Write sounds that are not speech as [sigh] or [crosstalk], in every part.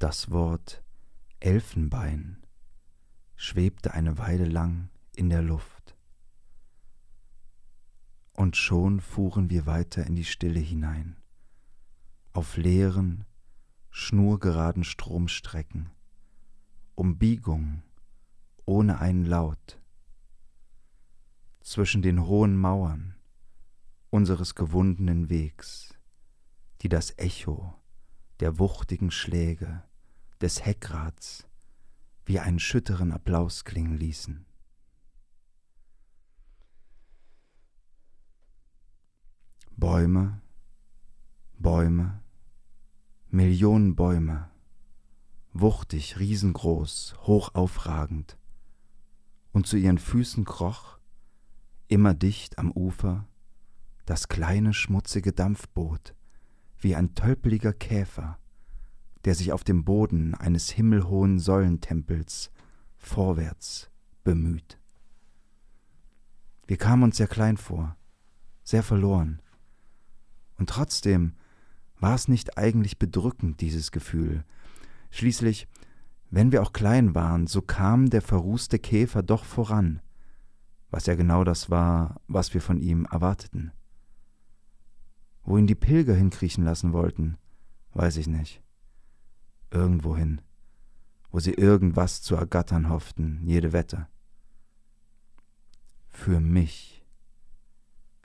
Das Wort Elfenbein schwebte eine Weile lang in der Luft. Und schon fuhren wir weiter in die Stille hinein, auf leeren, schnurgeraden Stromstrecken, Umbiegungen ohne einen Laut, zwischen den hohen Mauern unseres gewundenen Wegs, die das Echo der wuchtigen Schläge des Heckrads wie einen schütteren Applaus klingen ließen. Bäume, Bäume, Millionen Bäume, wuchtig, riesengroß, hoch aufragend, und zu ihren Füßen kroch, immer dicht am Ufer, das kleine schmutzige Dampfboot, wie ein tölpeliger Käfer, der sich auf dem Boden eines himmelhohen Säulentempels vorwärts bemüht. Wir kamen uns sehr klein vor, sehr verloren. Und trotzdem war es nicht eigentlich bedrückend, dieses Gefühl. Schließlich, wenn wir auch klein waren, so kam der verrußte Käfer doch voran, was ja genau das war, was wir von ihm erwarteten. Wo ihn die Pilger hinkriechen lassen wollten, weiß ich nicht irgendwohin, wo sie irgendwas zu ergattern hofften, jede Wette. Für mich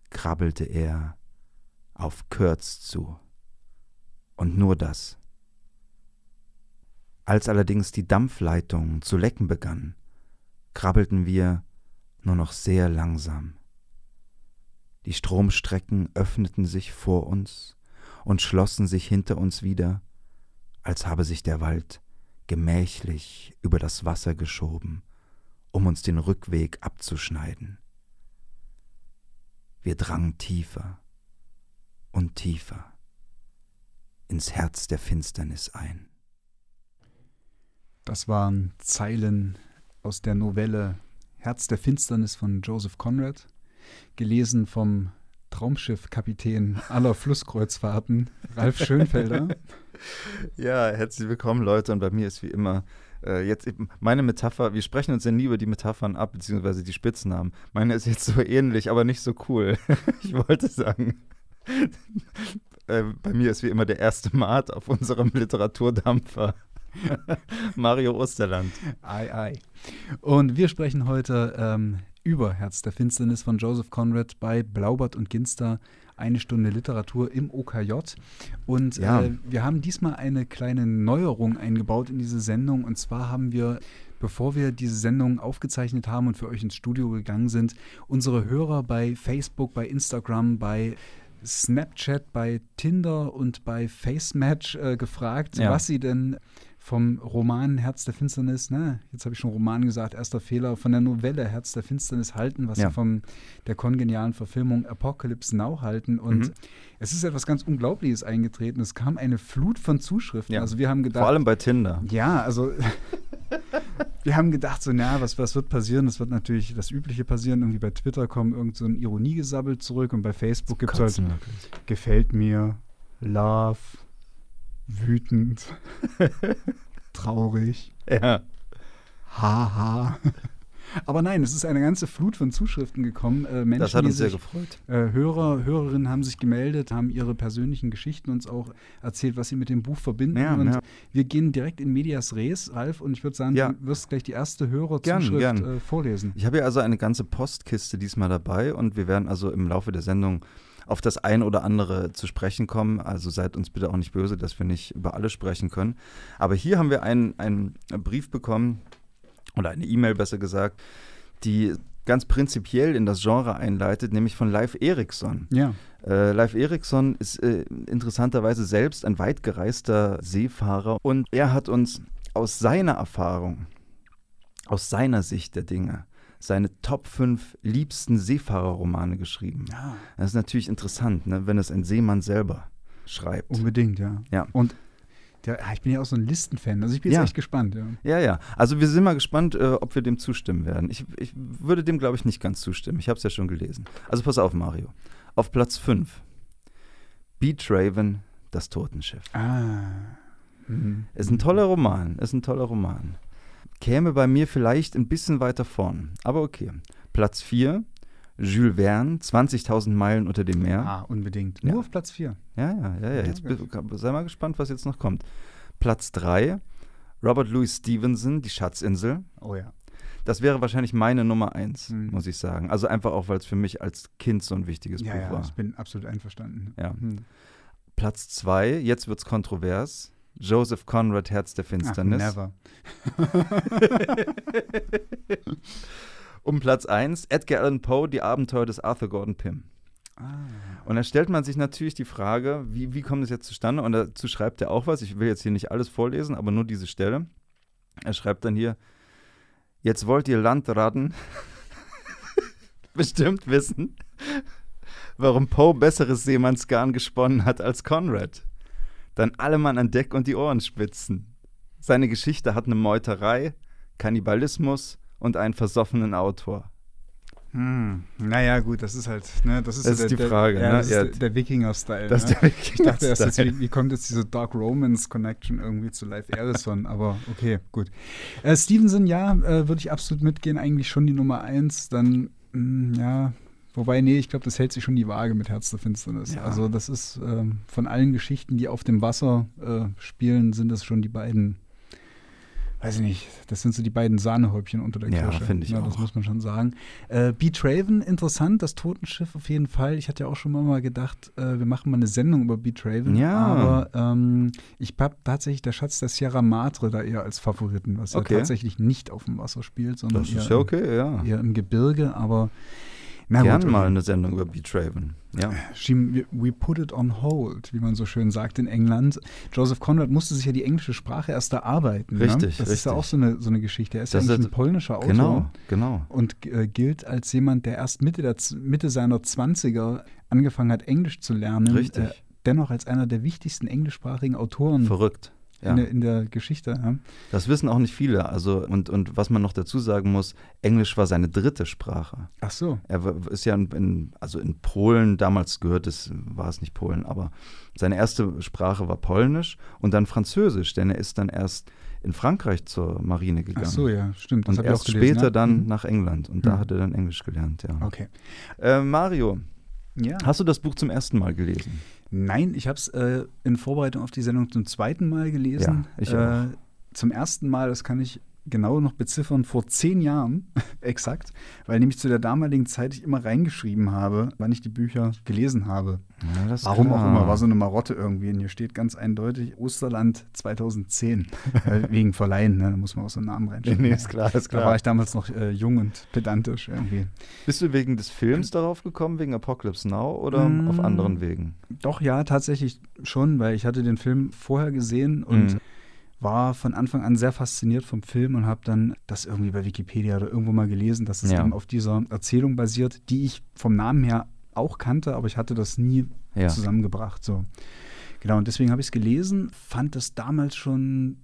krabbelte er auf Kurz zu. Und nur das. Als allerdings die Dampfleitung zu lecken begann, krabbelten wir nur noch sehr langsam. Die Stromstrecken öffneten sich vor uns und schlossen sich hinter uns wieder, als habe sich der Wald gemächlich über das Wasser geschoben, um uns den Rückweg abzuschneiden. Wir drangen tiefer und tiefer ins Herz der Finsternis ein. Das waren Zeilen aus der Novelle Herz der Finsternis von Joseph Conrad, gelesen vom Traumschiffkapitän aller Flusskreuzfahrten, Ralf Schönfelder. [laughs] Ja, herzlich willkommen, Leute. Und bei mir ist wie immer äh, jetzt meine Metapher. Wir sprechen uns ja nie über die Metaphern ab, beziehungsweise die Spitznamen. Meine ist jetzt so ähnlich, aber nicht so cool. [laughs] ich wollte sagen, [laughs] äh, bei mir ist wie immer der erste Mart auf unserem Literaturdampfer. [laughs] Mario Osterland. Ei, ei. Und wir sprechen heute ähm, über Herz der Finsternis von Joseph Conrad bei Blaubart und Ginster. Eine Stunde Literatur im OKJ. Und ja. äh, wir haben diesmal eine kleine Neuerung eingebaut in diese Sendung. Und zwar haben wir bevor wir diese Sendung aufgezeichnet haben und für euch ins Studio gegangen sind, unsere Hörer bei Facebook, bei Instagram, bei Snapchat, bei Tinder und bei FaceMatch äh, gefragt, ja. was sie denn vom Roman Herz der Finsternis, ne, jetzt habe ich schon Roman gesagt, erster Fehler, von der Novelle Herz der Finsternis halten, was ja. sie von der kongenialen Verfilmung Apocalypse Now halten. Und mhm. es ist etwas ganz Unglaubliches eingetreten. Es kam eine Flut von Zuschriften. Ja. Also wir haben gedacht. Vor allem bei Tinder. Ja, also [laughs] wir haben gedacht, so, na, was, was wird passieren? Das wird natürlich das Übliche passieren. Irgendwie bei Twitter kommen irgend so ein Ironiegesabbel zurück und bei Facebook gibt es halt wirklich. gefällt mir, Love, wütend, [laughs] traurig. Ja. Haha. Aber nein, es ist eine ganze Flut von Zuschriften gekommen. Äh, Menschen, das hat uns sehr gefreut. Äh, Hörer, Hörerinnen haben sich gemeldet, haben ihre persönlichen Geschichten uns auch erzählt, was sie mit dem Buch verbinden. Ja, und ja. wir gehen direkt in Medias Res, Ralf, und ich würde sagen, ja. du wirst gleich die erste Hörerzuschrift gern, gern. Äh, vorlesen. Ich habe ja also eine ganze Postkiste diesmal dabei und wir werden also im Laufe der Sendung auf das ein oder andere zu sprechen kommen. Also seid uns bitte auch nicht böse, dass wir nicht über alles sprechen können. Aber hier haben wir einen, einen Brief bekommen, oder eine E-Mail besser gesagt, die ganz prinzipiell in das Genre einleitet, nämlich von Leif Eriksson. Ja. Äh, Leif Eriksson ist äh, interessanterweise selbst ein weitgereister Seefahrer und er hat uns aus seiner Erfahrung, aus seiner Sicht der Dinge, seine Top 5 liebsten Seefahrerromane geschrieben. Ja. Das ist natürlich interessant, ne, wenn es ein Seemann selber schreibt. Unbedingt, ja. ja. Und der, ich bin ja auch so ein Listenfan, also ich bin ja. jetzt echt gespannt. Ja. ja, ja. Also wir sind mal gespannt, äh, ob wir dem zustimmen werden. Ich, ich würde dem, glaube ich, nicht ganz zustimmen. Ich habe es ja schon gelesen. Also pass auf, Mario. Auf Platz 5. Beat Raven, das Totenschiff. Ah. Mhm. Ist ein toller Roman, ist ein toller Roman. Käme bei mir vielleicht ein bisschen weiter vorn, aber okay. Platz 4, Jules Verne, 20.000 Meilen unter dem Meer. Ah, unbedingt. Nur Ja. auf Platz 4. Ja, ja, ja, ja. Jetzt Ja, sei mal gespannt, was jetzt noch kommt. Platz 3, Robert Louis Stevenson, Die Schatzinsel. Oh ja. Das wäre wahrscheinlich meine Nummer 1, Mhm. muss ich sagen. Also einfach auch, weil es für mich als Kind so ein wichtiges Ja, Buch ja, war. ich bin absolut einverstanden. Ja. Hm. Platz 2, jetzt wird's kontrovers. Joseph Conrad, Herz der Ach, Finsternis. never. [laughs] Um Platz 1, Edgar Allan Poe, Die Abenteuer des Arthur Gordon Pym. Ah. Und da stellt man sich natürlich die Frage, wie, wie kommt es jetzt zustande? Und dazu schreibt er auch was. Ich will jetzt hier nicht alles vorlesen, aber nur diese Stelle. Er schreibt dann hier, jetzt wollt ihr Landratten [laughs] bestimmt wissen, warum Poe besseres Seemannsgarn gesponnen hat als Conrad. Dann alle Mann an Deck und die Ohren spitzen. Seine Geschichte hat eine Meuterei, Kannibalismus und einen versoffenen Autor. Hm. Naja, gut, das ist halt, ne, das ist, Das ist der, die der, Frage, Ja, ne? das ist Ja. der, der Wikinger-Style. Das ist der Ich dachte erst, jetzt, Wikinger-Style. wie, wie kommt jetzt diese Dark Romans-Connection irgendwie zu Live Erison? Aber okay, gut. Äh, Stevenson, ja, äh, würde ich absolut mitgehen. Eigentlich schon die Nummer eins. Dann, mh, ja, wobei, nee, ich glaube, das hält sich schon die Waage mit Herz der Finsternis. Ja. Also, das ist ähm, von allen Geschichten, die auf dem Wasser äh, spielen, sind das schon die beiden. Weiß ich nicht, das sind so die beiden Sahnehäubchen unter der Ja, Kirsche. finde ich ja, Das auch. muss man schon sagen. Äh, Beat Raven, interessant, das Totenschiff auf jeden Fall. Ich hatte ja auch schon mal gedacht, äh, wir machen mal eine Sendung über Beat Raven. Ja. Aber ähm, ich habe tatsächlich der Schatz der Sierra Madre da eher als Favoriten, was Okay. ja tatsächlich nicht auf dem Wasser spielt, sondern Das eher, ist ja okay, ja. eher im Gebirge. Aber na Gern gut, mal okay. eine Sendung über Beat Raven. Ja. She- we- put it on hold, wie man so schön sagt in England. Joseph Conrad musste sich ja die englische Sprache erst erarbeiten. Richtig, ne? Das ist ja richtig. auch so eine, so eine Geschichte. Er ist Das ja eigentlich ist- ein polnischer Autor Genau, genau. und äh, gilt als jemand, der erst Mitte, der, Mitte seiner 20er angefangen hat, Englisch zu lernen. Richtig. Äh, dennoch als einer der wichtigsten englischsprachigen Autoren Verrückt. Ja. in, der, in der Geschichte. Ja. Das wissen auch nicht viele. Also, und, und was man noch dazu sagen muss, Englisch war seine dritte Sprache. Ach so. Er ist ja in, also in Polen, damals gehört es, war es nicht Polen, aber seine erste Sprache war Polnisch und dann Französisch, denn er ist dann erst in Frankreich zur Marine gegangen. Ach so, ja, stimmt. Das Und erst auch gelesen, später ja. dann Mhm. nach England und da Mhm. hat er dann Englisch gelernt, ja. Okay. Äh, Mario, Ja. hast du das Buch zum ersten Mal gelesen? Nein, ich habe es äh, in Vorbereitung auf die Sendung zum zweiten Mal gelesen. Ja, ich äh, auch. Zum ersten Mal, das kann ich genau noch beziffern, vor zehn Jahren [laughs] exakt, weil nämlich zu der damaligen Zeit ich immer reingeschrieben habe, wann ich die Bücher gelesen habe. Ja, Warum auch klar. immer, war so eine Marotte irgendwie. Und hier steht ganz eindeutig Osterland 2010. [laughs] äh, wegen Verleihen, ne? da muss man auch so einen Namen reinschreiben. Nee, ist klar, ist Da war ich damals noch äh, jung und pedantisch irgendwie. Bist du wegen des Films darauf gekommen, wegen Apocalypse Now oder Mm. auf anderen Wegen? Doch, ja, tatsächlich schon, weil ich hatte den Film vorher gesehen und Mhm. War von Anfang an sehr fasziniert vom Film und habe dann das irgendwie bei Wikipedia oder irgendwo mal gelesen, dass es Ja. eben auf dieser Erzählung basiert, die ich vom Namen her auch kannte, aber ich hatte das nie Ja. zusammengebracht. So. Genau, und deswegen habe ich es gelesen, fand das damals schon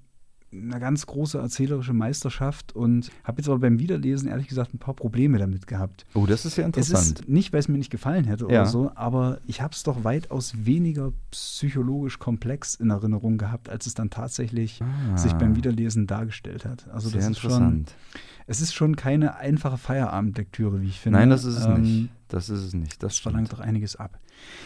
eine ganz große erzählerische Meisterschaft und habe jetzt aber beim Wiederlesen ehrlich gesagt ein paar Probleme damit gehabt. Oh, das ist ja Es interessant. ist nicht, weil es mir nicht gefallen hätte Ja. oder so, aber ich habe es doch weitaus weniger psychologisch komplex in Erinnerung gehabt, als es dann tatsächlich Ah. sich beim Wiederlesen dargestellt hat. Also Sehr das ist schon, interessant. Es ist schon keine einfache Feierabendlektüre, wie ich finde. Nein, das ist es Ähm, nicht. Das ist es nicht. Das Das verlangt doch einiges ab.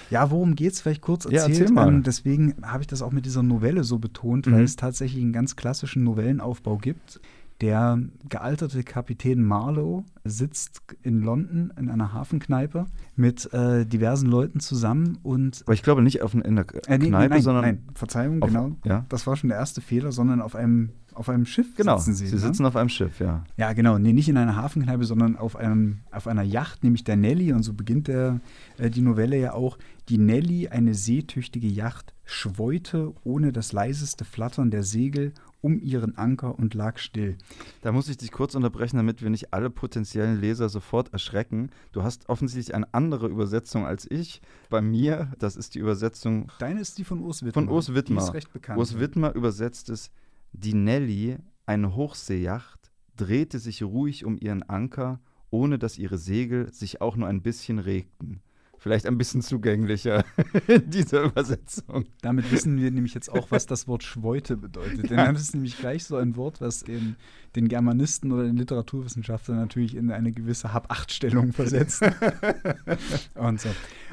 Ja, worum geht's? Vielleicht kurz Ja, erzählt. erzähl mal. Ähm, deswegen habe ich das auch mit dieser Novelle so betont, Mhm. weil es tatsächlich einen ganz klassischen Novellenaufbau gibt. Der gealterte Kapitän Marlowe sitzt in London in einer Hafenkneipe mit äh, diversen Leuten zusammen und Aber ich glaube nicht auf, in der äh, nee, Kneipe, nein, sondern nein, Verzeihung, auf, genau. Ja, Das war schon der erste Fehler, sondern auf einem auf einem Schiff genau. sitzen sie. Sie ne? sitzen auf einem Schiff, ja. Ja, genau. Nee, nicht in einer Hafenkneipe, sondern auf, einem, auf einer Yacht, nämlich der Nelly. Und so beginnt der, äh, die Novelle ja auch. Die Nelly, eine seetüchtige Yacht, schweute ohne das leiseste Flattern der Segel um ihren Anker und lag still. Da muss ich dich kurz unterbrechen, damit wir nicht alle potenziellen Leser sofort erschrecken. Du hast offensichtlich eine andere Übersetzung als ich. Bei mir, das ist die Übersetzung Deine ist die von Urs Wittmer. von Urs Die Wittmer. ist recht bekannt. Urs Wittmer übersetzt es: Die Nelly, eine Hochseejacht, drehte sich ruhig um ihren Anker, ohne dass ihre Segel sich auch nur ein bisschen regten. Vielleicht ein bisschen zugänglicher [laughs] in dieser Übersetzung. Damit wissen wir nämlich jetzt auch, was das Wort Schweute bedeutet. Ja. Denn das ist nämlich gleich so ein Wort, was den, den Germanisten oder den Literaturwissenschaftlern natürlich in eine gewisse Hab-Acht-Stellung versetzt. [laughs] Und so.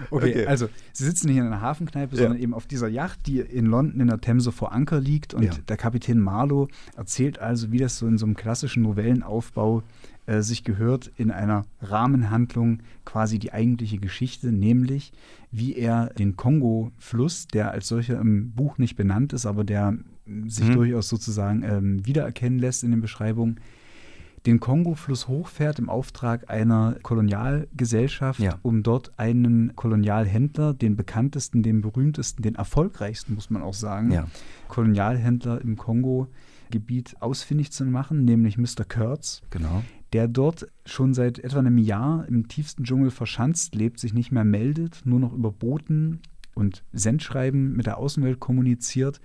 Okay, okay, also sie sitzen nicht in einer Hafenkneipe, sondern ja. eben auf dieser Yacht, die in London in der Themse vor Anker liegt. Und ja. der Kapitän Marlow erzählt also, wie das so in so einem klassischen Novellenaufbau äh, sich gehört, in einer Rahmenhandlung quasi die eigentliche Geschichte, nämlich wie er den Kongo-Fluss, der als solcher im Buch nicht benannt ist, aber der sich mhm. durchaus sozusagen ähm, wiedererkennen lässt in den Beschreibungen, den Kongo-Fluss hochfährt im Auftrag einer Kolonialgesellschaft, ja. um dort einen Kolonialhändler, den bekanntesten, den berühmtesten, den erfolgreichsten, muss man auch sagen, ja. Kolonialhändler im Kongo-Gebiet ausfindig zu machen, nämlich Mr. Kurtz. Genau. Der dort schon seit etwa einem Jahr im tiefsten Dschungel verschanzt lebt, sich nicht mehr meldet, nur noch über Boten und Sendschreiben mit der Außenwelt kommuniziert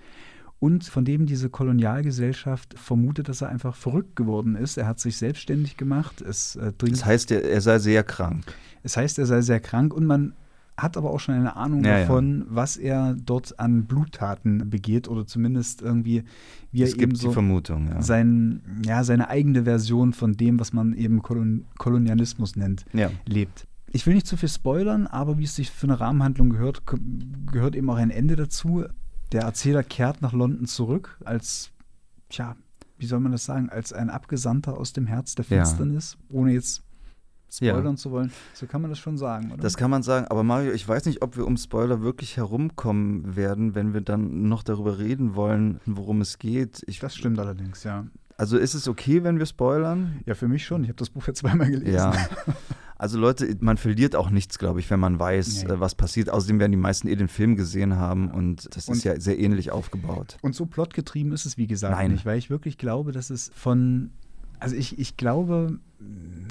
und von dem diese Kolonialgesellschaft vermutet, dass er einfach verrückt geworden ist. Er hat sich selbstständig gemacht. Es, äh, das heißt, er, er, sei sehr krank. Es heißt, er sei sehr krank und man hat aber auch schon eine Ahnung ja, davon, ja. was er dort an Bluttaten begeht oder zumindest irgendwie, wie es er eben so Vermutung, ja. Sein, ja, seine eigene Version von dem, was man eben Kolon Kolonialismus nennt, lebt. Ich will nicht zu viel spoilern, aber wie es sich für eine Rahmenhandlung gehört, gehört eben auch ein Ende dazu. Der Erzähler kehrt nach London zurück als, tja, wie soll man das sagen, als ein Abgesandter aus dem Herz der Finsternis, ohne jetzt spoilern ja. zu wollen. So kann man das schon sagen, oder? Das kann man sagen, aber Mario, ich weiß nicht, ob wir um Spoiler wirklich herumkommen werden, wenn wir dann noch darüber reden wollen, worum es geht. Ich, das stimmt allerdings, ja. Also ist es okay, wenn wir spoilern? Ja, für mich schon. Ich habe das Buch ja zweimal gelesen. Ja. [laughs] Also Leute, man verliert auch nichts, glaube ich, wenn man weiß, nee. Äh, was passiert. Außerdem werden die meisten eh den Film gesehen haben und das und, ist ja sehr ähnlich aufgebaut. Und so plotgetrieben ist es, wie gesagt, Nein. nicht, weil ich wirklich glaube, dass es von, also ich, ich glaube,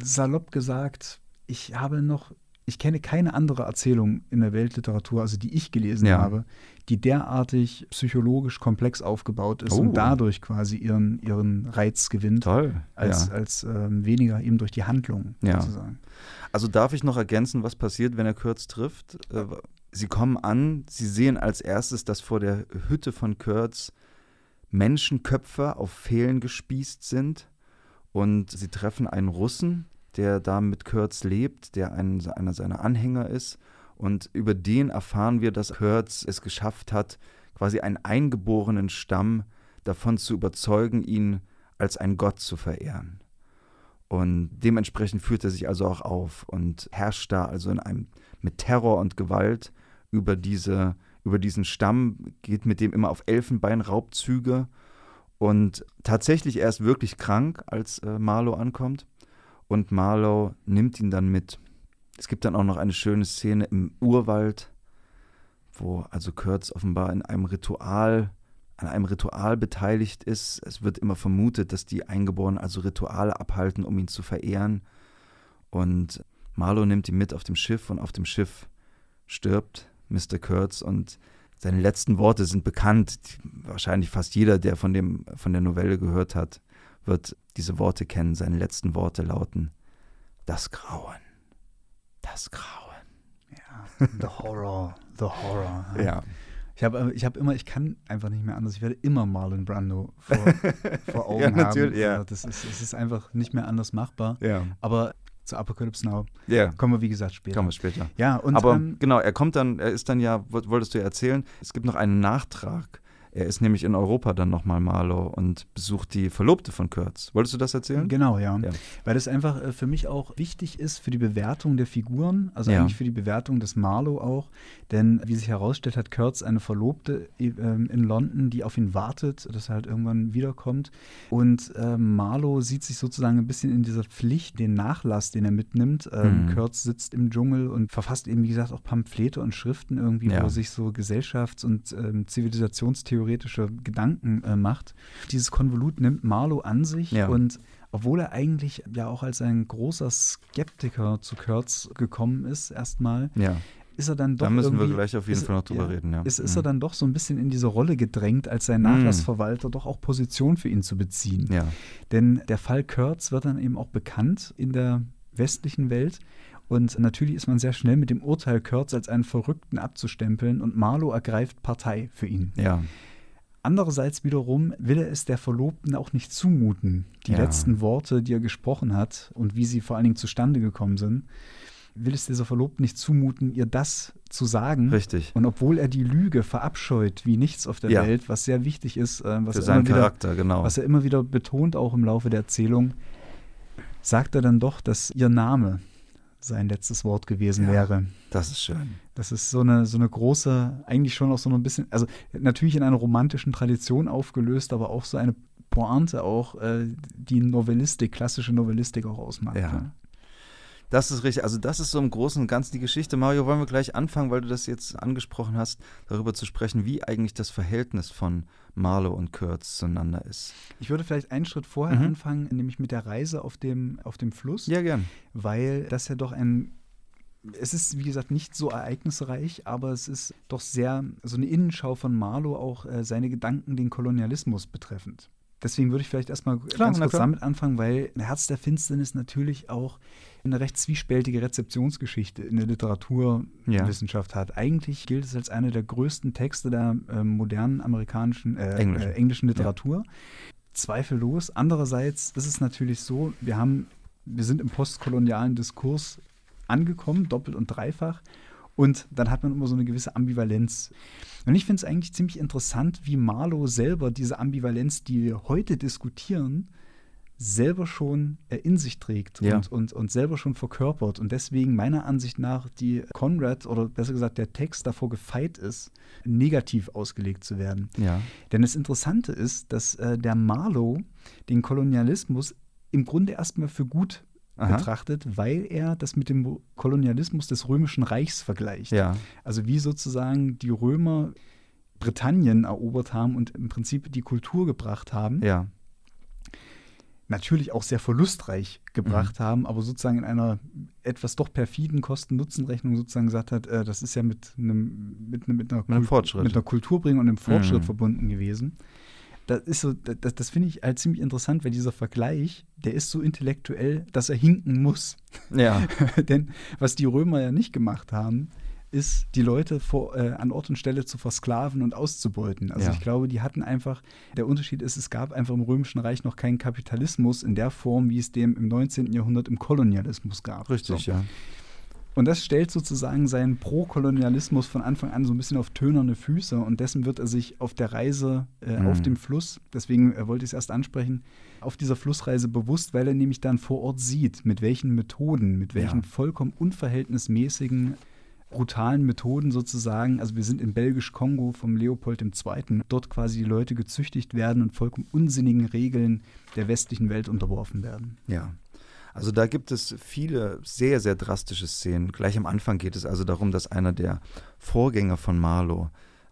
salopp gesagt, ich habe noch ich kenne keine andere Erzählung in der Weltliteratur, also die ich gelesen ja. habe, die derartig psychologisch komplex aufgebaut ist oh. und dadurch quasi ihren, ihren Reiz gewinnt, Toll. als, ja. als ähm, weniger eben durch die Handlung ja. sozusagen. Also darf ich noch ergänzen, was passiert, wenn er Kurz trifft? Äh, sie kommen an, sie sehen als erstes, dass vor der Hütte von Kurz Menschenköpfe auf Pfählen gespießt sind und sie treffen einen Russen, der da mit Kurtz lebt, der ein, einer seiner Anhänger ist. Und über den erfahren wir, dass Kurtz es geschafft hat, quasi einen eingeborenen Stamm davon zu überzeugen, ihn als ein Gott zu verehren. Und dementsprechend führt er sich also auch auf und herrscht da also in einem mit Terror und Gewalt über diese über diesen Stamm, geht mit dem immer auf Elfenbeinraubzüge und tatsächlich er ist wirklich krank, als äh, Marlow ankommt und Marlow nimmt ihn dann mit. Es gibt dann auch noch eine schöne Szene im Urwald, wo also Kurtz offenbar in einem Ritual, an einem Ritual beteiligt ist. Es wird immer vermutet, dass die Eingeborenen also Rituale abhalten, um ihn zu verehren. Und Marlow nimmt ihn mit auf dem Schiff und auf dem Schiff stirbt Mr. Kurtz und seine letzten Worte sind bekannt. Wahrscheinlich fast jeder, der von, dem, von der Novelle gehört hat, wird diese Worte kennen. Seine letzten Worte lauten: Das Grauen. Das Grauen. Ja, the horror, the horror. [laughs] Ja. Ich habe ich hab immer, ich kann einfach nicht mehr anders. Ich werde immer Marlon Brando vor, [laughs] vor Augen ja, natürlich, haben. Ja. Also das ist, es ist einfach nicht mehr anders machbar. Ja. Aber zu Apocalypse Now. Ja. Kommen wir, wie gesagt, später. Kommen wir später. Ja, und, Aber ähm, genau, er kommt dann, er ist dann ja, wolltest du erzählen, es gibt noch einen Nachtrag er ist nämlich in Europa dann nochmal Marlow und besucht die Verlobte von Kurtz. Wolltest du das erzählen? Genau, ja. ja. Weil das einfach äh, für mich auch wichtig ist für die Bewertung der Figuren, also ja. eigentlich für die Bewertung des Marlow auch. Denn wie sich herausstellt, hat Kurtz eine Verlobte äh, in London, die auf ihn wartet, dass er halt irgendwann wiederkommt. Und äh, Marlow sieht sich sozusagen ein bisschen in dieser Pflicht, den Nachlass, den er mitnimmt. Ähm, mhm. Kurtz sitzt im Dschungel und verfasst eben, wie gesagt, auch Pamphlete und Schriften irgendwie, ja. wo sich so Gesellschafts- und ähm, Zivilisationstheorie theoretische Gedanken äh, macht. Dieses Konvolut nimmt Marlow an sich ja. und obwohl er eigentlich ja auch als ein großer Skeptiker zu Kurtz gekommen ist, erstmal, ja. ist er dann doch. Da müssen wir gleich auf jeden ist, Fall noch drüber ja, reden, ja. Ist, ist mhm. er dann doch so ein bisschen in diese Rolle gedrängt, als sein mhm. Nachlassverwalter mhm. doch auch Position für ihn zu beziehen. Ja. Denn der Fall Kurtz wird dann eben auch bekannt in der westlichen Welt. Und natürlich ist man sehr schnell mit dem Urteil Kurtz als einen Verrückten abzustempeln und Marlow ergreift Partei für ihn. Ja. Andererseits wiederum will er es der Verlobten auch nicht zumuten, die ja. letzten Worte, die er gesprochen hat und wie sie vor allen Dingen zustande gekommen sind, will es dieser Verlobten nicht zumuten, ihr das zu sagen. Richtig. Und obwohl er die Lüge verabscheut wie nichts auf der ja. Welt, was sehr wichtig ist, äh, was, Für seinen wieder, Charakter, genau. was er immer wieder betont, auch im Laufe der Erzählung, sagt er dann doch, dass ihr Name sein letztes Wort gewesen ja, wäre. Das ist schön. Das ist so eine, so eine große, eigentlich schon auch so ein bisschen, also natürlich in einer romantischen Tradition aufgelöst, aber auch so eine Pointe auch, äh, die Novellistik, klassische Novellistik auch ausmacht. Ja. ja. Das ist richtig. Also das ist so im Großen und Ganzen die Geschichte. Mario, wollen wir gleich anfangen, weil du das jetzt angesprochen hast, darüber zu sprechen, wie eigentlich das Verhältnis von Marlowe und Kurtz zueinander ist. Ich würde vielleicht einen Schritt vorher mhm. anfangen, nämlich mit der Reise auf dem, auf dem Fluss. Ja, gern. Weil das ja doch ein es ist, wie gesagt, nicht so ereignisreich, aber es ist doch sehr so eine Innenschau von Marlowe, auch äh, seine Gedanken den Kolonialismus betreffend. Deswegen würde ich vielleicht erstmal Klar, ganz kurz damit anfangen, weil Herz der Finsternis natürlich auch eine recht zwiespältige Rezeptionsgeschichte in der Literaturwissenschaft ja. hat. Eigentlich gilt es als einer der größten Texte der äh, modernen amerikanischen, äh, englischen. Äh, englischen. Literatur. Ja. Zweifellos. Andererseits ist es natürlich so, wir haben, wir sind im postkolonialen Diskurs angekommen, doppelt und dreifach. Und dann hat man immer so eine gewisse Ambivalenz. Und ich finde es eigentlich ziemlich interessant, wie Marlow selber diese Ambivalenz, die wir heute diskutieren, selber schon äh, in sich trägt ja. und, und, und selber schon verkörpert und deswegen meiner Ansicht nach die Conrad oder besser gesagt der Text davor gefeit ist, negativ ausgelegt zu werden. Ja. Denn das Interessante ist, dass äh, der Marlow den Kolonialismus im Grunde erstmal für gut Aha. betrachtet, weil er das mit dem Kolonialismus des Römischen Reichs vergleicht. Ja. Also wie sozusagen die Römer Britannien erobert haben und im Prinzip die Kultur gebracht haben. Ja natürlich auch sehr verlustreich gebracht mhm. haben, aber sozusagen in einer etwas doch perfiden Kosten-Nutzen-Rechnung sozusagen gesagt hat, äh, das ist ja mit einem, mit, mit, einer, mit, Fortschritt. mit einer Kulturbringung und einem Fortschritt mhm. verbunden gewesen. Das ist so, das, das finde ich halt ziemlich interessant, weil dieser Vergleich, der ist so intellektuell, dass er hinken muss. Ja. [laughs] Denn was die Römer ja nicht gemacht haben, ist, die Leute vor, äh, an Ort und Stelle zu versklaven und auszubeuten. Also ja. ich glaube, die hatten einfach, der Unterschied ist, es gab einfach im Römischen Reich noch keinen Kapitalismus in der Form, wie es dem im 19. Jahrhundert im Kolonialismus gab. Richtig, so. ja. Und das stellt sozusagen seinen Pro-Kolonialismus von Anfang an so ein bisschen auf tönerne Füße und dessen wird er sich auf der Reise äh, mhm. auf dem Fluss, deswegen äh, wollte ich es erst ansprechen, auf dieser Flussreise bewusst, weil er nämlich dann vor Ort sieht, mit welchen Methoden, mit welchen ja. vollkommen unverhältnismäßigen brutalen Methoden sozusagen, also wir sind in Belgisch-Kongo vom Leopold II., dort quasi die Leute gezüchtigt werden und vollkommen unsinnigen Regeln der westlichen Welt unterworfen werden. Ja. Also da gibt es viele sehr, sehr drastische Szenen. Gleich am Anfang geht es also darum, dass einer der Vorgänger von Marlow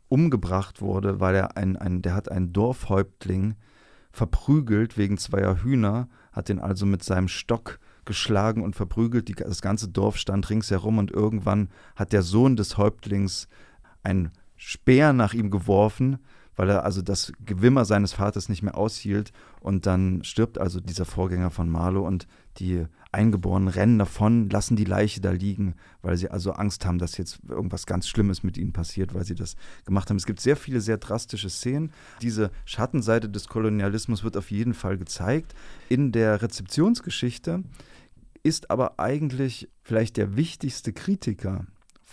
umgebracht wurde, weil er ein, ein der hat einen Dorfhäuptling verprügelt wegen zweier Hühner, hat den also mit seinem Stock geschlagen und verprügelt. Die, das ganze Dorf stand ringsherum und irgendwann hat der Sohn des Häuptlings ein Speer nach ihm geworfen, weil er also das Gewimmer seines Vaters nicht mehr aushielt. Und dann stirbt also dieser Vorgänger von Marlow und die Eingeborenen rennen davon, lassen die Leiche da liegen, weil sie also Angst haben, dass jetzt irgendwas ganz Schlimmes mit ihnen passiert, weil sie das gemacht haben. Es gibt sehr viele sehr drastische Szenen. Diese Schattenseite des Kolonialismus wird auf jeden Fall gezeigt. In der Rezeptionsgeschichte ist aber eigentlich vielleicht der wichtigste Kritiker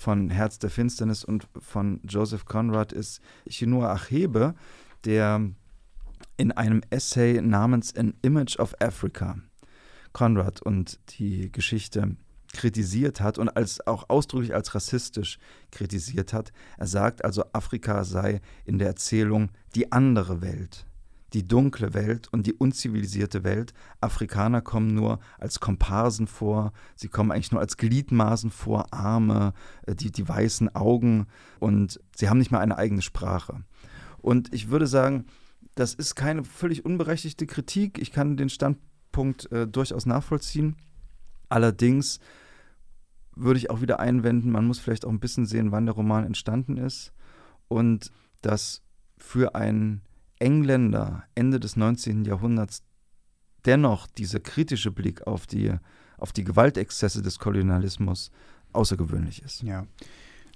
von Herz der Finsternis und von Joseph Conrad ist Chinua Achebe, der in einem Essay namens An Image of Africa Conrad und die Geschichte kritisiert hat und als auch ausdrücklich als rassistisch kritisiert hat. Er sagt also, Afrika sei in der Erzählung die andere Welt die dunkle Welt und die unzivilisierte Welt. Afrikaner kommen nur als Komparsen vor, sie kommen eigentlich nur als Gliedmaßen vor, Arme, äh, die, die weißen Augen und sie haben nicht mal eine eigene Sprache. Und ich würde sagen, das ist keine völlig unberechtigte Kritik. Ich kann den Standpunkt äh, durchaus nachvollziehen. Allerdings würde ich auch wieder einwenden, man muss vielleicht auch ein bisschen sehen, wann der Roman entstanden ist und dass für einen Engländer Ende des 19. Jahrhunderts dennoch dieser kritische Blick auf die, auf die Gewaltexzesse des Kolonialismus außergewöhnlich ist. Ja.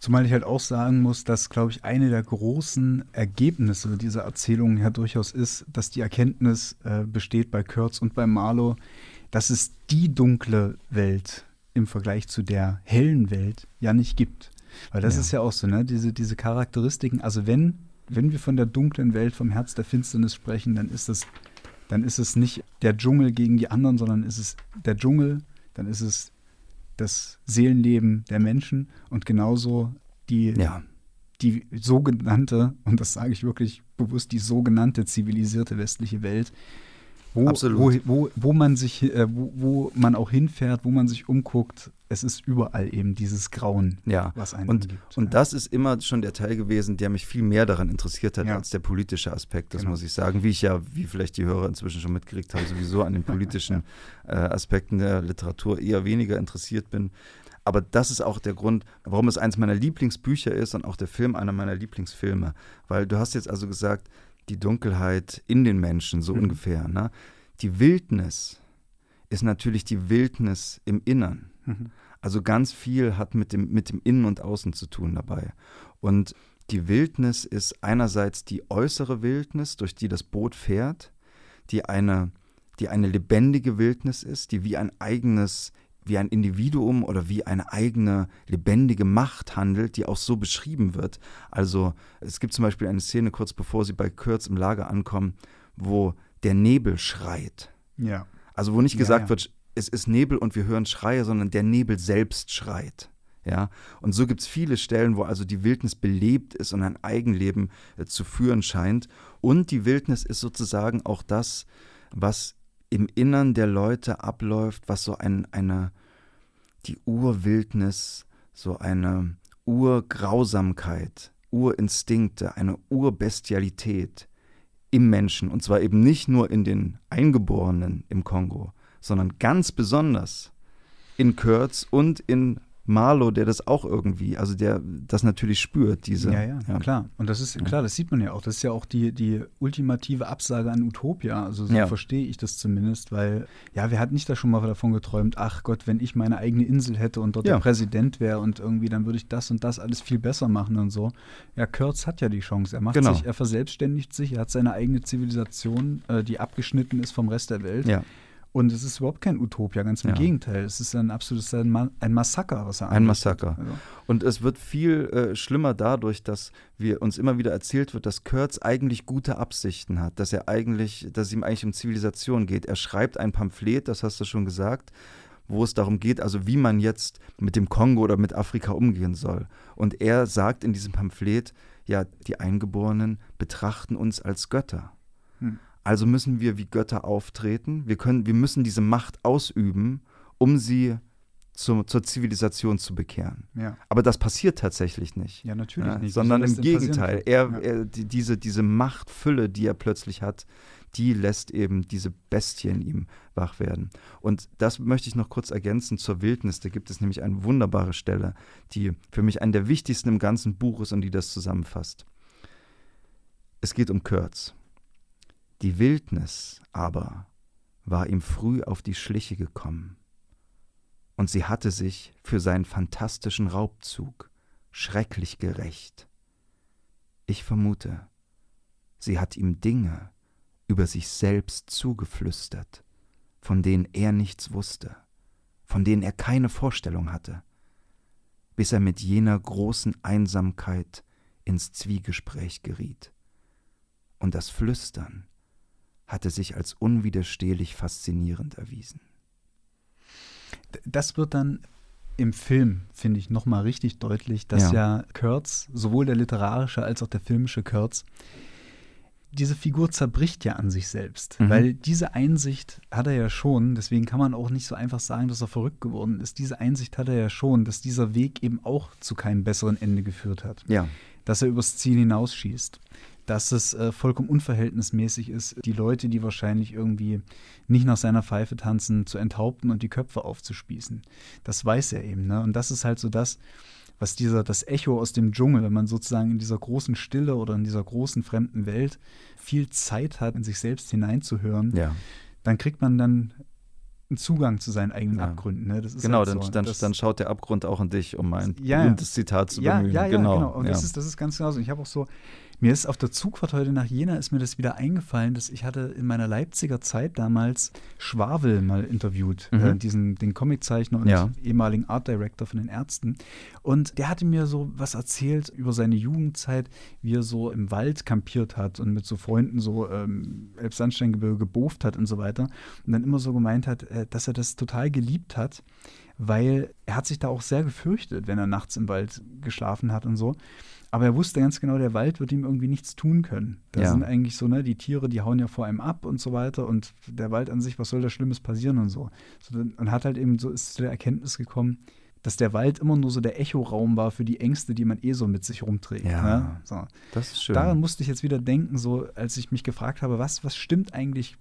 Zumal ich halt auch sagen muss, dass, glaube ich, eine der großen Ergebnisse dieser Erzählung ja durchaus ist, dass die Erkenntnis äh, besteht bei Kurtz und bei Marlow, dass es die dunkle Welt im Vergleich zu der hellen Welt ja nicht gibt. Weil das ja. ist ja auch so, ne? Diese, diese Charakteristiken, also wenn, wenn wir von der dunklen Welt, vom Herz der Finsternis sprechen, dann ist es, dann ist es nicht der Dschungel gegen die anderen, sondern ist es der Dschungel, dann ist es das Seelenleben der Menschen und genauso die, ja. die sogenannte, und das sage ich wirklich bewusst, die sogenannte zivilisierte westliche Welt, wo, wo, wo, wo, man sich, äh, wo, wo, man auch hinfährt, wo man sich umguckt, es ist überall eben dieses Grauen, ja. was einen und, umgibt. Und ja. das ist immer schon der Teil gewesen, der mich viel mehr daran interessiert hat, ja. als der politische Aspekt, das genau. muss ich sagen. Wie ich ja, wie vielleicht die Hörer inzwischen schon mitgekriegt haben, sowieso an den [laughs] politischen äh, Aspekten der Literatur eher weniger interessiert bin. Aber das ist auch der Grund, warum es eines meiner Lieblingsbücher ist und auch der Film einer meiner Lieblingsfilme. Weil du hast jetzt also gesagt, die Dunkelheit in den Menschen, so mhm. ungefähr. Ne? Die Wildnis ist natürlich die Wildnis im Innern. Mhm. Also ganz viel hat mit dem, mit dem Innen und Außen zu tun dabei. Und die Wildnis ist einerseits die äußere Wildnis, durch die das Boot fährt, die eine, die eine lebendige Wildnis ist, die wie ein eigenes wie ein Individuum oder wie eine eigene lebendige Macht handelt, die auch so beschrieben wird. Also es gibt zum Beispiel eine Szene kurz bevor sie bei Kurz im Lager ankommen, wo der Nebel schreit. Ja. Also wo nicht gesagt ja, ja. wird, es ist Nebel und wir hören Schreie, sondern der Nebel selbst schreit. Ja, und so gibt es viele Stellen, wo also die Wildnis belebt ist und ein Eigenleben äh, zu führen scheint. Und die Wildnis ist sozusagen auch das, was im Innern der Leute abläuft, was so ein, eine, die Urwildnis, so eine Urgrausamkeit, Urinstinkte, eine Urbestialität im Menschen. Und zwar eben nicht nur in den Eingeborenen im Kongo, sondern ganz besonders in Kurz und in Marlow, der das auch irgendwie, also der das natürlich spürt, diese. Ja, ja, ja. klar. Und das ist, klar, das sieht man ja auch. Das ist ja auch die, die ultimative Absage an Utopia. Also so ja. verstehe ich das zumindest, weil, ja, wer hat nicht da schon mal davon geträumt, ach Gott, wenn ich meine eigene Insel hätte und dort ja. der Präsident wäre und irgendwie, dann würde ich das und das alles viel besser machen und so. Ja, Kurz hat ja die Chance. Er macht genau. sich, er verselbstständigt sich, er hat seine eigene Zivilisation, äh, die abgeschnitten ist vom Rest der Welt. Ja. Und es ist überhaupt kein Utopia, ganz im ja. Gegenteil. Es ist ein absolutes ein, Ma ein Massaker, was er Ein Massaker. Also. Und es wird viel äh, schlimmer dadurch, dass wir uns immer wieder erzählt wird, dass Kurtz eigentlich gute Absichten hat, dass er eigentlich, dass es ihm eigentlich um Zivilisation geht. Er schreibt ein Pamphlet, das hast du schon gesagt, wo es darum geht, also wie man jetzt mit dem Kongo oder mit Afrika umgehen soll. Und er sagt in diesem Pamphlet, ja, die Eingeborenen betrachten uns als Götter. Hm. Also müssen wir wie Götter auftreten. Wir, können, wir müssen diese Macht ausüben, um sie zur, zur Zivilisation zu bekehren. Ja. Aber das passiert tatsächlich nicht. Ja, natürlich ja, nicht. Sondern im Gegenteil. Er, ja. er, die, diese, diese Machtfülle, die er plötzlich hat, die lässt eben diese Bestie in ihm wach werden. Und das möchte ich noch kurz ergänzen zur Wildnis. Da gibt es nämlich eine wunderbare Stelle, die für mich eine der wichtigsten im ganzen Buch ist und die das zusammenfasst. Es geht um Kurtz. Die Wildnis aber war ihm früh auf die Schliche gekommen, und sie hatte sich für seinen fantastischen Raubzug schrecklich gerecht. Ich vermute, sie hat ihm Dinge über sich selbst zugeflüstert, von denen er nichts wusste, von denen er keine Vorstellung hatte, bis er mit jener großen Einsamkeit ins Zwiegespräch geriet. Und das Flüstern hatte sich als unwiderstehlich faszinierend erwiesen. Das wird dann im Film, finde ich, nochmal richtig deutlich, dass ja. ja Kurtz, sowohl der literarische als auch der filmische Kurtz, diese Figur zerbricht ja an sich selbst, mhm. weil diese Einsicht hat er ja schon, deswegen kann man auch nicht so einfach sagen, dass er verrückt geworden ist. Diese Einsicht hat er ja schon, dass dieser Weg eben auch zu keinem besseren Ende geführt hat. Ja. Dass er übers Ziel hinausschießt dass es äh, vollkommen unverhältnismäßig ist, die Leute, die wahrscheinlich irgendwie nicht nach seiner Pfeife tanzen, zu enthaupten und die Köpfe aufzuspießen. Das weiß er eben. Ne? Und das ist halt so das, was dieser, das Echo aus dem Dschungel, wenn man sozusagen in dieser großen Stille oder in dieser großen fremden Welt viel Zeit hat, in sich selbst hineinzuhören, ja. dann kriegt man dann einen Zugang zu seinen eigenen ja. Abgründen. Ne? genau, halt dann, so. dann, das, dann, schaut der Abgrund auch an dich, um ein ja, berühmtes Zitat zu ja, bemühen. Ja, ja, genau. genau. Und das, ist, das ist ganz genauso. Ich habe auch so, mir ist auf der Zugfahrt heute nach Jena ist mir das wieder eingefallen, dass ich hatte in meiner Leipziger Zeit damals Schwabel mal interviewt, mhm. äh, diesen den Comiczeichner und ja. ehemaligen Art Director von den Ärzten. Und der hatte mir so was erzählt über seine Jugendzeit, wie er so im Wald kampiert hat und mit so Freunden so ähm, Elbsandsteingebirge geboft hat und so weiter. Und dann immer so gemeint hat, äh, dass er das total geliebt hat weil er hat sich da auch sehr gefürchtet, wenn er nachts im Wald geschlafen hat und so. Aber er wusste ganz genau, der Wald wird ihm irgendwie nichts tun können. Da Ja. sind eigentlich so, ne, die Tiere, die hauen ja vor einem ab und so weiter. Und der Wald an sich, was soll da Schlimmes passieren und so. so und hat halt eben so, ist zu der Erkenntnis gekommen, dass der Wald immer nur so der Echoraum war für die Ängste, die man eh so mit sich rumträgt. Ja. Ne? So. Das ist schön. Daran musste ich jetzt wieder denken, so als ich mich gefragt habe, was, was stimmt eigentlich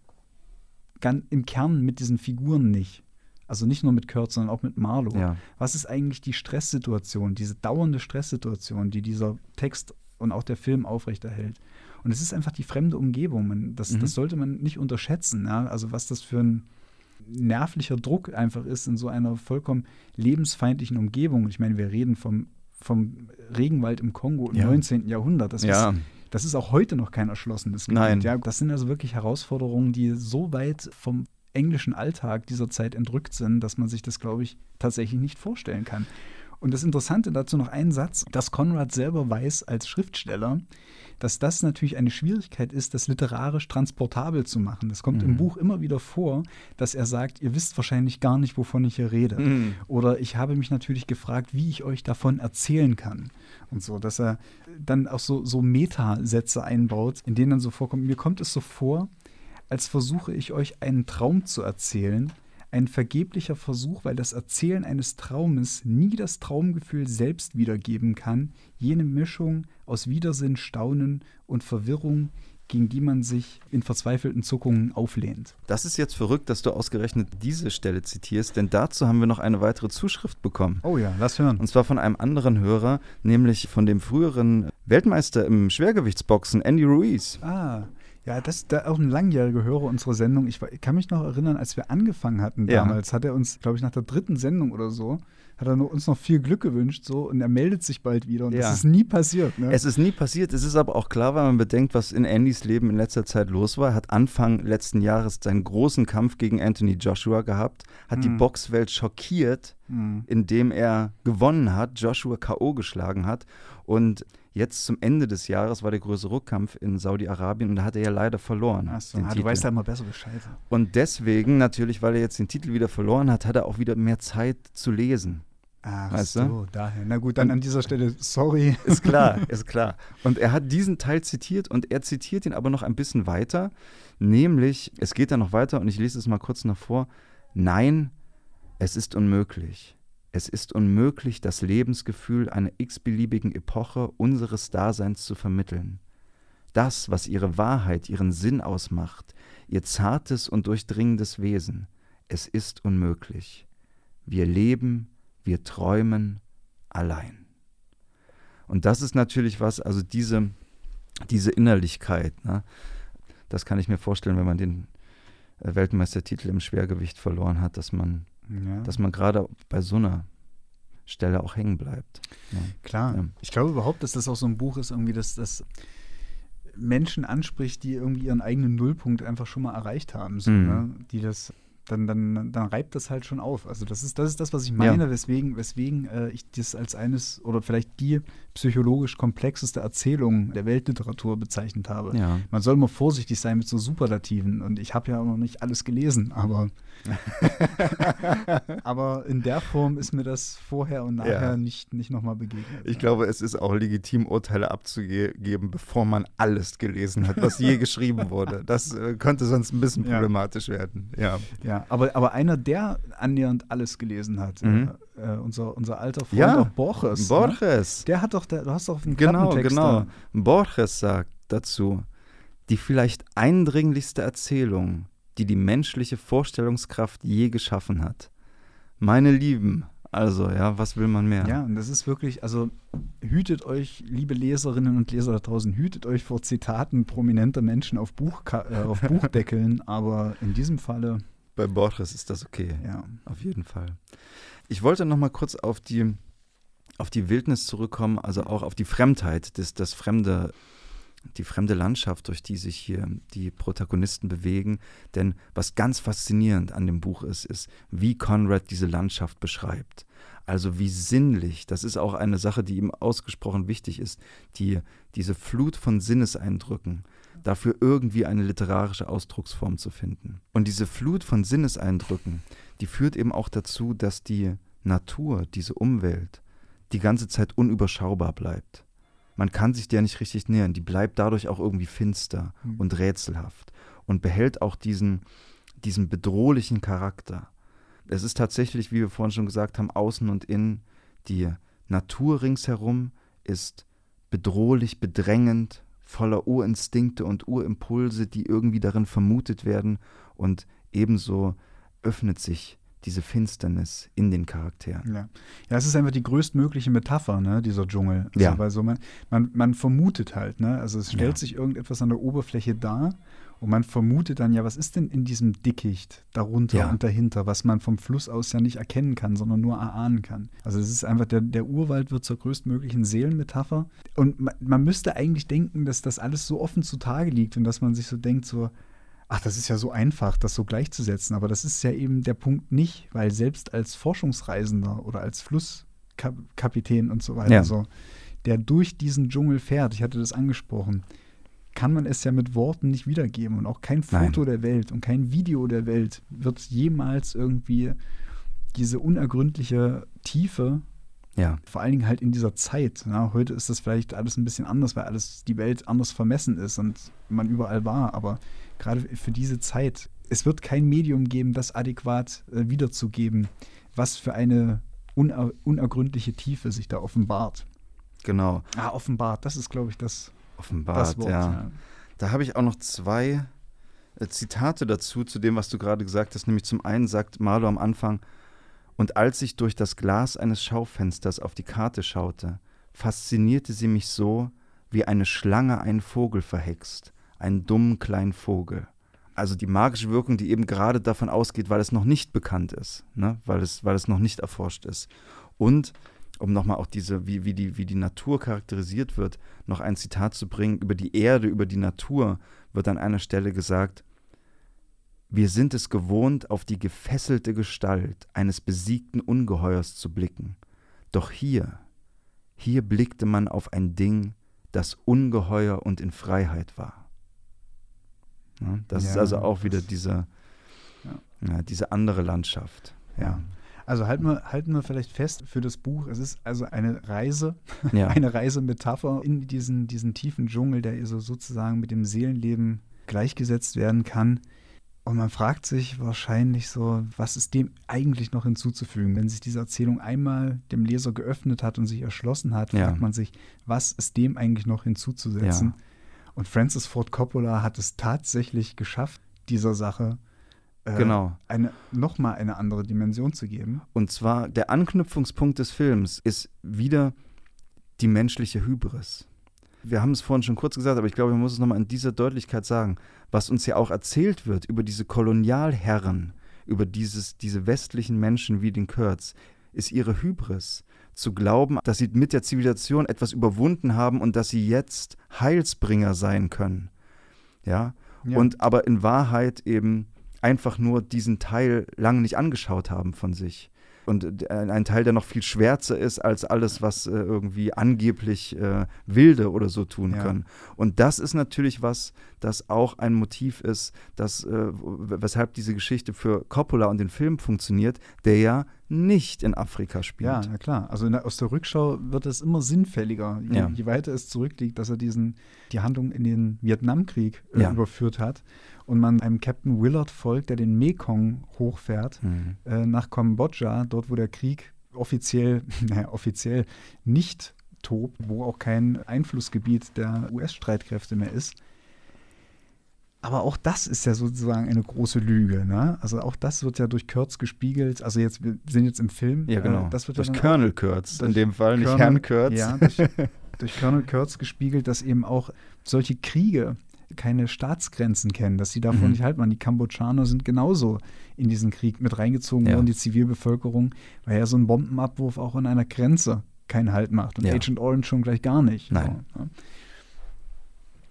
im Kern mit diesen Figuren nicht? Also nicht nur mit Kurt, sondern auch mit Marlow. ja. Was ist eigentlich die Stresssituation, diese dauernde Stresssituation, die dieser Text und auch der Film aufrechterhält? Und es ist einfach die fremde Umgebung. Man, das, Mhm. das sollte man nicht unterschätzen. Ja? Also was das für ein nervlicher Druck einfach ist in so einer vollkommen lebensfeindlichen Umgebung. Und ich meine, wir reden vom, vom Regenwald im Kongo im Ja. 19. Jahrhundert. Das ja. ist das ist auch heute noch kein erschlossenes Gebiet. Nein. Ja, das sind also wirklich Herausforderungen, die so weit vom englischen Alltag dieser Zeit entrückt sind, dass man sich das, glaube ich, tatsächlich nicht vorstellen kann. Und das Interessante dazu noch ein Satz, dass Konrad selber weiß als Schriftsteller, dass das natürlich eine Schwierigkeit ist, das literarisch transportabel zu machen. Das kommt im Mhm. Buch immer wieder vor, dass er sagt, ihr wisst wahrscheinlich gar nicht, wovon ich hier rede. Mhm. Oder ich habe mich natürlich gefragt, wie ich euch davon erzählen kann. Und so, dass er dann auch so, so Metasätze einbaut, in denen dann so vorkommt, mir kommt es so vor, als versuche ich euch einen Traum zu erzählen. Ein vergeblicher Versuch, weil das Erzählen eines Traumes nie das Traumgefühl selbst wiedergeben kann, jene Mischung aus Widersinn, Staunen und Verwirrung, gegen die man sich in verzweifelten Zuckungen auflehnt. Das ist jetzt verrückt, dass du ausgerechnet diese Stelle zitierst, denn dazu haben wir noch eine weitere Zuschrift bekommen. Oh ja, lass hören. Und zwar von einem anderen Hörer, nämlich von dem früheren Weltmeister im Schwergewichtsboxen, Andy Ruiz. Ah, ja, das ist da auch ein langjähriger Hörer unserer Sendung. Ich, kann mich noch erinnern, als wir angefangen hatten Ja. damals, hat er uns, glaube ich, nach der dritten Sendung oder so, hat er uns noch viel Glück gewünscht so und er meldet sich bald wieder und Ja. das ist nie passiert. Ne? Es ist nie passiert, es ist aber auch klar, weil man bedenkt, was in Andys Leben in letzter Zeit los war. Er hat Anfang letzten Jahres seinen großen Kampf gegen Anthony Joshua gehabt, hat die Hm. Boxwelt schockiert, Hm. indem er gewonnen hat, Joshua K.O. geschlagen hat. Und jetzt zum Ende des Jahres war der größere Rückkampf in Saudi-Arabien und da hat er ja leider verloren. Achso, ah, du weißt ja immer besser Bescheid. Und deswegen, natürlich, weil er jetzt den Titel wieder verloren hat, hat er auch wieder mehr Zeit zu lesen. Ach Weißt du? so, daher. Na gut, dann an dieser Stelle, sorry. [laughs] Ist klar, [laughs] ist klar. Und er hat diesen Teil zitiert und er zitiert ihn aber noch ein bisschen weiter, nämlich, es geht dann noch weiter und ich lese es mal kurz noch vor. Nein, es ist unmöglich. Es ist unmöglich, das Lebensgefühl einer x-beliebigen Epoche unseres Daseins zu vermitteln. Das, was ihre Wahrheit, ihren Sinn ausmacht, ihr zartes und durchdringendes Wesen, es ist unmöglich. Wir leben, wir träumen allein. Und das ist natürlich was, also diese, diese Innerlichkeit, ne? das kann ich mir vorstellen, wenn man den äh, Weltmeistertitel im Schwergewicht verloren hat, dass man, Ja. dass man gerade bei so einer Stelle auch hängen bleibt. ne? Klar. Ja. Ich glaube überhaupt, dass das auch so ein Buch ist, irgendwie, dass das Menschen anspricht, die irgendwie ihren eigenen Nullpunkt einfach schon mal erreicht haben. So, Mhm. ne? Die das, dann, dann, dann reibt das halt schon auf. Also das ist, das ist das, was ich meine, weswegen, weswegen äh, ich das als eines oder vielleicht die psychologisch komplexeste Erzählung der Weltliteratur bezeichnet habe. Ja. Man soll immer vorsichtig sein mit so Superlativen und ich habe ja auch noch nicht alles gelesen, aber [laughs] aber in der Form ist mir das vorher und nachher Ja. nicht, nicht nochmal begegnet. Ich glaube, es ist auch legitim, Urteile abzugeben, bevor man alles gelesen hat, was je [laughs] geschrieben wurde. Das äh, könnte sonst ein bisschen Ja. problematisch werden. Ja. Ja, aber, aber einer, der annähernd alles gelesen hat, Mhm. Äh, unser, unser alter Freund Ja, auch Borges. Ne? Borges. Der hat doch, der, du hast doch einen Genau, genau. da. Borges sagt dazu, die vielleicht eindringlichste Erzählung, die die menschliche Vorstellungskraft je geschaffen hat. Meine Lieben, also ja, was will man mehr? Ja, und das ist wirklich, also hütet euch, liebe Leserinnen und Leser da draußen, hütet euch vor Zitaten prominenter Menschen auf, Buchka äh, auf Buchdeckeln, [laughs] aber in diesem Falle Bei Borges ist das okay. Ja. Auf jeden Fall. Ich wollte noch mal kurz auf die, auf die Wildnis zurückkommen, also auch auf die Fremdheit, das, das fremde, die fremde Landschaft, durch die sich hier die Protagonisten bewegen. Denn was ganz faszinierend an dem Buch ist, ist, wie Conrad diese Landschaft beschreibt. Also wie sinnlich, das ist auch eine Sache, die ihm ausgesprochen wichtig ist, die, diese Flut von Sinneseindrücken, dafür irgendwie eine literarische Ausdrucksform zu finden. Und diese Flut von Sinneseindrücken, die führt eben auch dazu, dass die Natur, diese Umwelt, die ganze Zeit unüberschaubar bleibt. Man kann sich der nicht richtig nähern, die bleibt dadurch auch irgendwie finster mhm. und rätselhaft und behält auch diesen, diesen bedrohlichen Charakter. Es ist tatsächlich, wie wir vorhin schon gesagt haben, außen und innen, die Natur ringsherum ist bedrohlich, bedrängend, voller Urinstinkte und Urimpulse, die irgendwie darin vermutet werden und ebenso öffnet sich diese Finsternis in den Charakteren. Ja, ja es ist einfach die größtmögliche Metapher, ne, dieser Dschungel. Also, ja. Weil so man, man, man vermutet halt, ne? Also es stellt ja. sich irgendetwas an der Oberfläche dar und man vermutet dann ja, was ist denn in diesem Dickicht darunter ja. und dahinter, was man vom Fluss aus ja nicht erkennen kann, sondern nur erahnen kann. Also es ist einfach, der, der Urwald wird zur größtmöglichen Seelenmetapher. Und man, man müsste eigentlich denken, dass das alles so offen zutage liegt und dass man sich so denkt, so, ach, das ist ja so einfach, das so gleichzusetzen. Aber das ist ja eben der Punkt nicht, weil selbst als Forschungsreisender oder als Flusskapitän und so weiter, ja. so, der durch diesen Dschungel fährt, ich hatte das angesprochen, kann man es ja mit Worten nicht wiedergeben. Und auch kein Foto Nein. der Welt und kein Video der Welt wird jemals irgendwie diese unergründliche Tiefe ja. Vor allen Dingen halt in dieser Zeit. Ja, heute ist das vielleicht alles ein bisschen anders, weil alles die Welt anders vermessen ist und man überall war. Aber gerade für diese Zeit, es wird kein Medium geben, das adäquat äh, wiederzugeben, was für eine uner unergründliche Tiefe sich da offenbart. Genau. Ah, offenbart, das ist, glaube ich, das, offenbart, das Wort, ja. ja. Da habe ich auch noch zwei äh, Zitate dazu, zu dem, was du gerade gesagt hast. Nämlich zum einen sagt Marlow am Anfang, und als ich durch das Glas eines Schaufensters auf die Karte schaute, faszinierte sie mich so, wie eine Schlange einen Vogel verhext, einen dummen kleinen Vogel. Also die magische Wirkung, die eben gerade davon ausgeht, weil es noch nicht bekannt ist, ne? weil, es, weil es noch nicht erforscht ist. Und um nochmal auch diese, wie, wie, die, wie die Natur charakterisiert wird, noch ein Zitat zu bringen, über die Erde, über die Natur, wird an einer Stelle gesagt, wir sind es gewohnt, auf die gefesselte Gestalt eines besiegten Ungeheuers zu blicken. Doch hier, hier blickte man auf ein Ding, das ungeheuer und in Freiheit war. Ja, das ja, ist also auch wieder diese, ja. diese andere Landschaft. Ja. Also halten wir, halten wir vielleicht fest für das Buch, es ist also eine Reise, [laughs] eine Reisemetapher in diesen, diesen tiefen Dschungel, der so sozusagen mit dem Seelenleben gleichgesetzt werden kann. Und man fragt sich wahrscheinlich so, was ist dem eigentlich noch hinzuzufügen? Wenn sich diese Erzählung einmal dem Leser geöffnet hat und sich erschlossen hat, fragt man sich, was ist dem eigentlich noch hinzuzusetzen? Ja. Und Francis Ford Coppola hat es tatsächlich geschafft, dieser Sache äh, genau. eine, nochmal eine andere Dimension zu geben. Und zwar der Anknüpfungspunkt des Films ist wieder die menschliche Hybris wir haben es vorhin schon kurz gesagt, aber ich glaube, man muss es nochmal in dieser Deutlichkeit sagen, was uns ja auch erzählt wird über diese Kolonialherren, über dieses, diese westlichen Menschen wie den Kurtz, ist ihre Hybris. Zu glauben, dass sie mit der Zivilisation etwas überwunden haben und dass sie jetzt Heilsbringer sein können. Ja. ja. Und aber in Wahrheit eben einfach nur diesen Teil lange nicht angeschaut haben von sich und ein Teil, der noch viel schwärzer ist als alles, was äh, irgendwie angeblich äh, Wilde oder so tun ja. können. Und das ist natürlich was, das auch ein Motiv ist, das, äh, weshalb diese Geschichte für Coppola und den Film funktioniert, der ja nicht in Afrika spielt. Ja, na klar. Also der, aus der Rückschau wird es immer sinnfälliger, je, ja. je, weiter es zurückliegt, dass er diesen, die Handlung in den Vietnamkrieg äh, ja. überführt hat und man einem Captain Willard folgt, der den Mekong hochfährt mhm. äh, nach Kambodscha, dort wo der Krieg offiziell, [laughs] naja, offiziell nicht tobt, wo auch kein Einflussgebiet der US-Streitkräfte mehr ist. Aber auch das ist ja sozusagen eine große Lüge. Ne? Also auch das wird ja durch Kurtz gespiegelt. Also jetzt, wir sind jetzt im Film. Ja, genau. Äh, das wird durch ja Colonel Kurtz in dem Fall, nicht Colonel, Herrn Kurtz. Ja, durch, [laughs] durch Colonel Kurtz gespiegelt, dass eben auch solche Kriege keine Staatsgrenzen kennen, dass sie davon mhm. nicht halten. Die Kambodschaner sind genauso in diesen Krieg mit reingezogen worden, die Zivilbevölkerung, weil ja so ein Bombenabwurf auch an einer Grenze keinen Halt macht. Und ja. Agent Orange schon gleich gar nicht. Nein. Ja.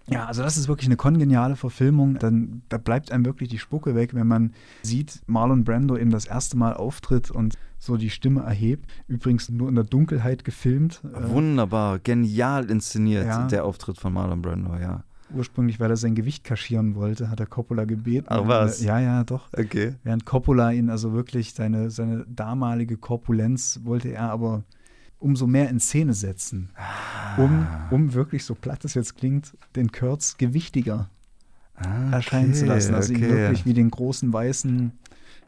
Ja, also das ist wirklich eine kongeniale Verfilmung. Dann da bleibt einem wirklich die Spucke weg, wenn man sieht, Marlon Brando eben das erste Mal auftritt und so die Stimme erhebt. Übrigens nur in der Dunkelheit gefilmt. Äh, Wunderbar, genial inszeniert ja. der Auftritt von Marlon Brando, ja. Ursprünglich, weil er sein Gewicht kaschieren wollte, hat er Coppola gebeten. Ach was? Ja, ja, doch. Okay. Während Coppola ihn also wirklich seine, seine damalige Korpulenz wollte er aber umso mehr in Szene setzen, um, um wirklich, so platt es jetzt klingt, den Kurtz gewichtiger ah, erscheinen zu lassen. Also okay. ihn wirklich wie den großen weißen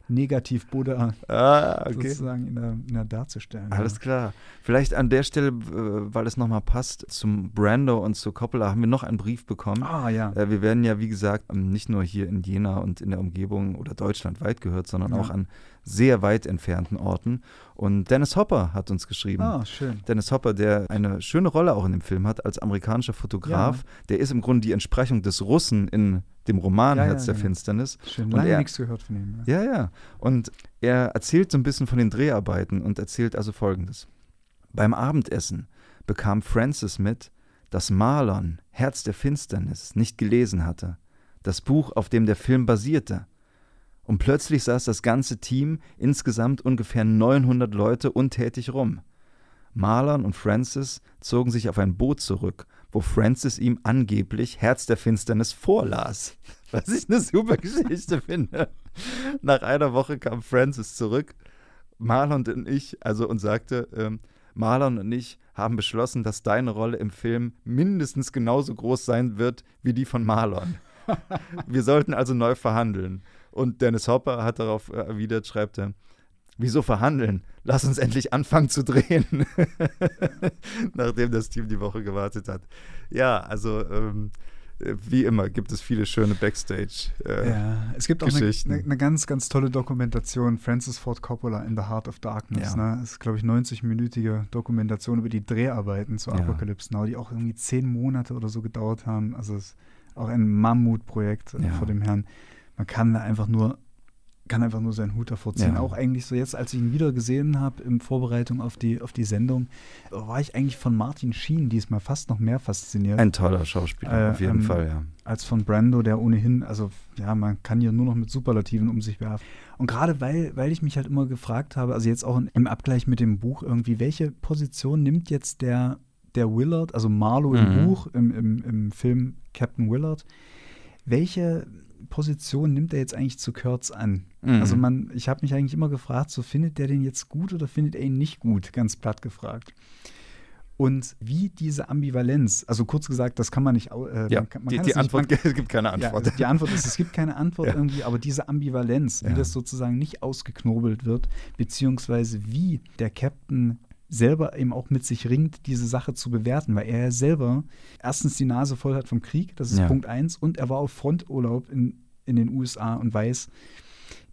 Negativ-Buddha ah, okay. sozusagen in der, in der darzustellen. Alles ja. klar. Vielleicht an der Stelle, weil es nochmal passt, zum Brando und zu Coppola haben wir noch einen Brief bekommen. Ah, ja. Äh, wir werden ja, wie gesagt, nicht nur hier in Jena und in der Umgebung oder deutschlandweit gehört, sondern ja. auch an sehr weit entfernten Orten. Und Dennis Hopper hat uns geschrieben. Ah, schön. Dennis Hopper, der eine schöne Rolle auch in dem Film hat als amerikanischer Fotograf. Ja. Der ist im Grunde die Entsprechung des Russen in dem Roman ja, Herz ja, der genau. Finsternis. Schön, lange er, nichts gehört von ihm. Ja. ja, ja. Und er erzählt so ein bisschen von den Dreharbeiten und erzählt also Folgendes. Beim Abendessen bekam Francis mit, dass Marlon Herz der Finsternis nicht gelesen hatte, das Buch, auf dem der Film basierte. Und plötzlich saß das ganze Team, insgesamt ungefähr 900 Leute, untätig rum. Marlon und Francis zogen sich auf ein Boot zurück, wo Francis ihm angeblich Herz der Finsternis vorlas. [laughs] Was ich eine super Geschichte finde. Nach einer Woche kam Francis zurück, Marlon und ich, also und sagte, ähm, Marlon und ich haben beschlossen, dass deine Rolle im Film mindestens genauso groß sein wird wie die von Marlon. [laughs] Wir sollten also neu verhandeln. Und Dennis Hopper hat darauf erwidert, schreibt er, wieso verhandeln? Lass uns endlich anfangen zu drehen. [laughs] Nachdem das Team die Woche gewartet hat. Ja, also ähm, wie immer gibt es viele schöne Backstage. Äh, ja, es gibt auch eine, eine, ganz, ganz tolle Dokumentation, Francis Ford Coppola in The Heart of Darkness. Ja. Ne? Das ist, glaube ich, 90-minütige Dokumentation über die Dreharbeiten zu Apocalypse ja. Now, die auch irgendwie zehn Monate oder so gedauert haben. Also es ist auch ein Mammutprojekt äh, ja. vor dem Herrn man kann da einfach nur kann einfach nur seinen Hut davor ziehen. Ja. Auch eigentlich so jetzt, als ich ihn wieder gesehen habe in Vorbereitung auf die, auf die Sendung, war ich eigentlich von Martin Sheen diesmal fast noch mehr fasziniert. Ein toller Schauspieler, äh, auf jeden ähm, Fall, ja. Als von Brando, der ohnehin, also ja, man kann hier nur noch mit Superlativen um sich werfen. Und gerade weil, weil ich mich halt immer gefragt habe, also jetzt auch im Abgleich mit dem Buch irgendwie, welche Position nimmt jetzt der, der Willard, also Marlowe mhm. im Buch, im, im, im Film Captain Willard, welche Position nimmt er jetzt eigentlich zu Kurtz an? Mhm. Also man, ich habe mich eigentlich immer gefragt, so findet der den jetzt gut oder findet er ihn nicht gut? Ganz platt gefragt. Und wie diese Ambivalenz, also kurz gesagt, das kann man nicht. Äh, ja, man, man die, die Antwort, nicht, man, [laughs] es gibt keine Antwort. Ja, die Antwort ist, es gibt keine Antwort ja. irgendwie, aber diese Ambivalenz, wie das sozusagen nicht ausgeknobelt wird, beziehungsweise wie der Captain selber eben auch mit sich ringt, diese Sache zu bewerten, weil er selber erstens die Nase voll hat vom Krieg, das ist ja. Punkt eins, und er war auf Fronturlaub in, in den USA und weiß,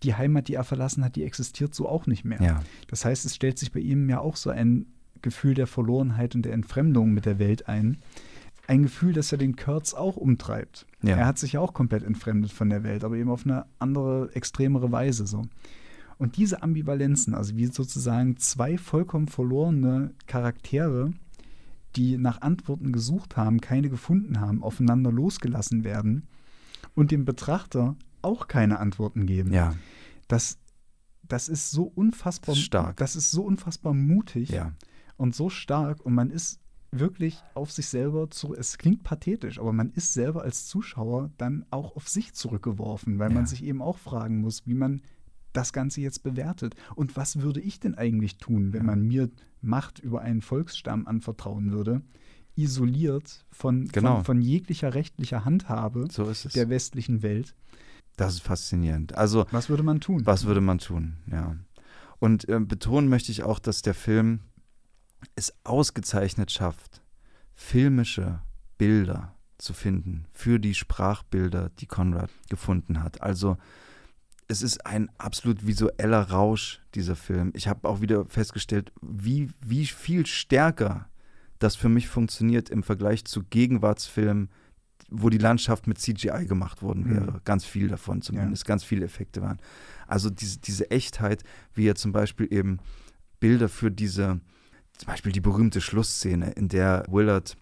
die Heimat, die er verlassen hat, die existiert so auch nicht mehr. Ja. Das heißt, es stellt sich bei ihm ja auch so ein Gefühl der Verlorenheit und der Entfremdung mit der Welt ein. Ein Gefühl, das ja den Kurtz auch umtreibt. Ja. Er hat sich ja auch komplett entfremdet von der Welt, aber eben auf eine andere, extremere Weise so. Und diese Ambivalenzen, also wie sozusagen zwei vollkommen verlorene Charaktere, die nach Antworten gesucht haben, keine gefunden haben, aufeinander losgelassen werden und dem Betrachter auch keine Antworten geben. Ja. Das, das ist so unfassbar stark. Das ist so unfassbar mutig ja. und so stark und man ist wirklich auf sich selber zu. Es klingt pathetisch, aber man ist selber als Zuschauer dann auch auf sich zurückgeworfen, weil ja. man sich eben auch fragen muss, wie man das Ganze jetzt bewertet. Und was würde ich denn eigentlich tun, wenn man mir Macht über einen Volksstamm anvertrauen würde, isoliert von, genau. von, von, jeglicher rechtlicher Handhabe so der westlichen Welt? Das ist faszinierend. Also, was würde man tun? Was würde man tun, ja. Und äh, betonen möchte ich auch, dass der Film es ausgezeichnet schafft, filmische Bilder zu finden für die Sprachbilder, die Konrad gefunden hat. Also es ist ein absolut visueller Rausch, dieser Film. Ich habe auch wieder festgestellt, wie, wie viel stärker das für mich funktioniert im Vergleich zu Gegenwartsfilmen, wo die Landschaft mit CGI gemacht worden wäre. Mhm. Ganz viel davon zumindest, ja. ganz viele Effekte waren. Also diese, diese Echtheit, wie er zum Beispiel eben Bilder für diese, zum Beispiel die berühmte Schlussszene, in der Willard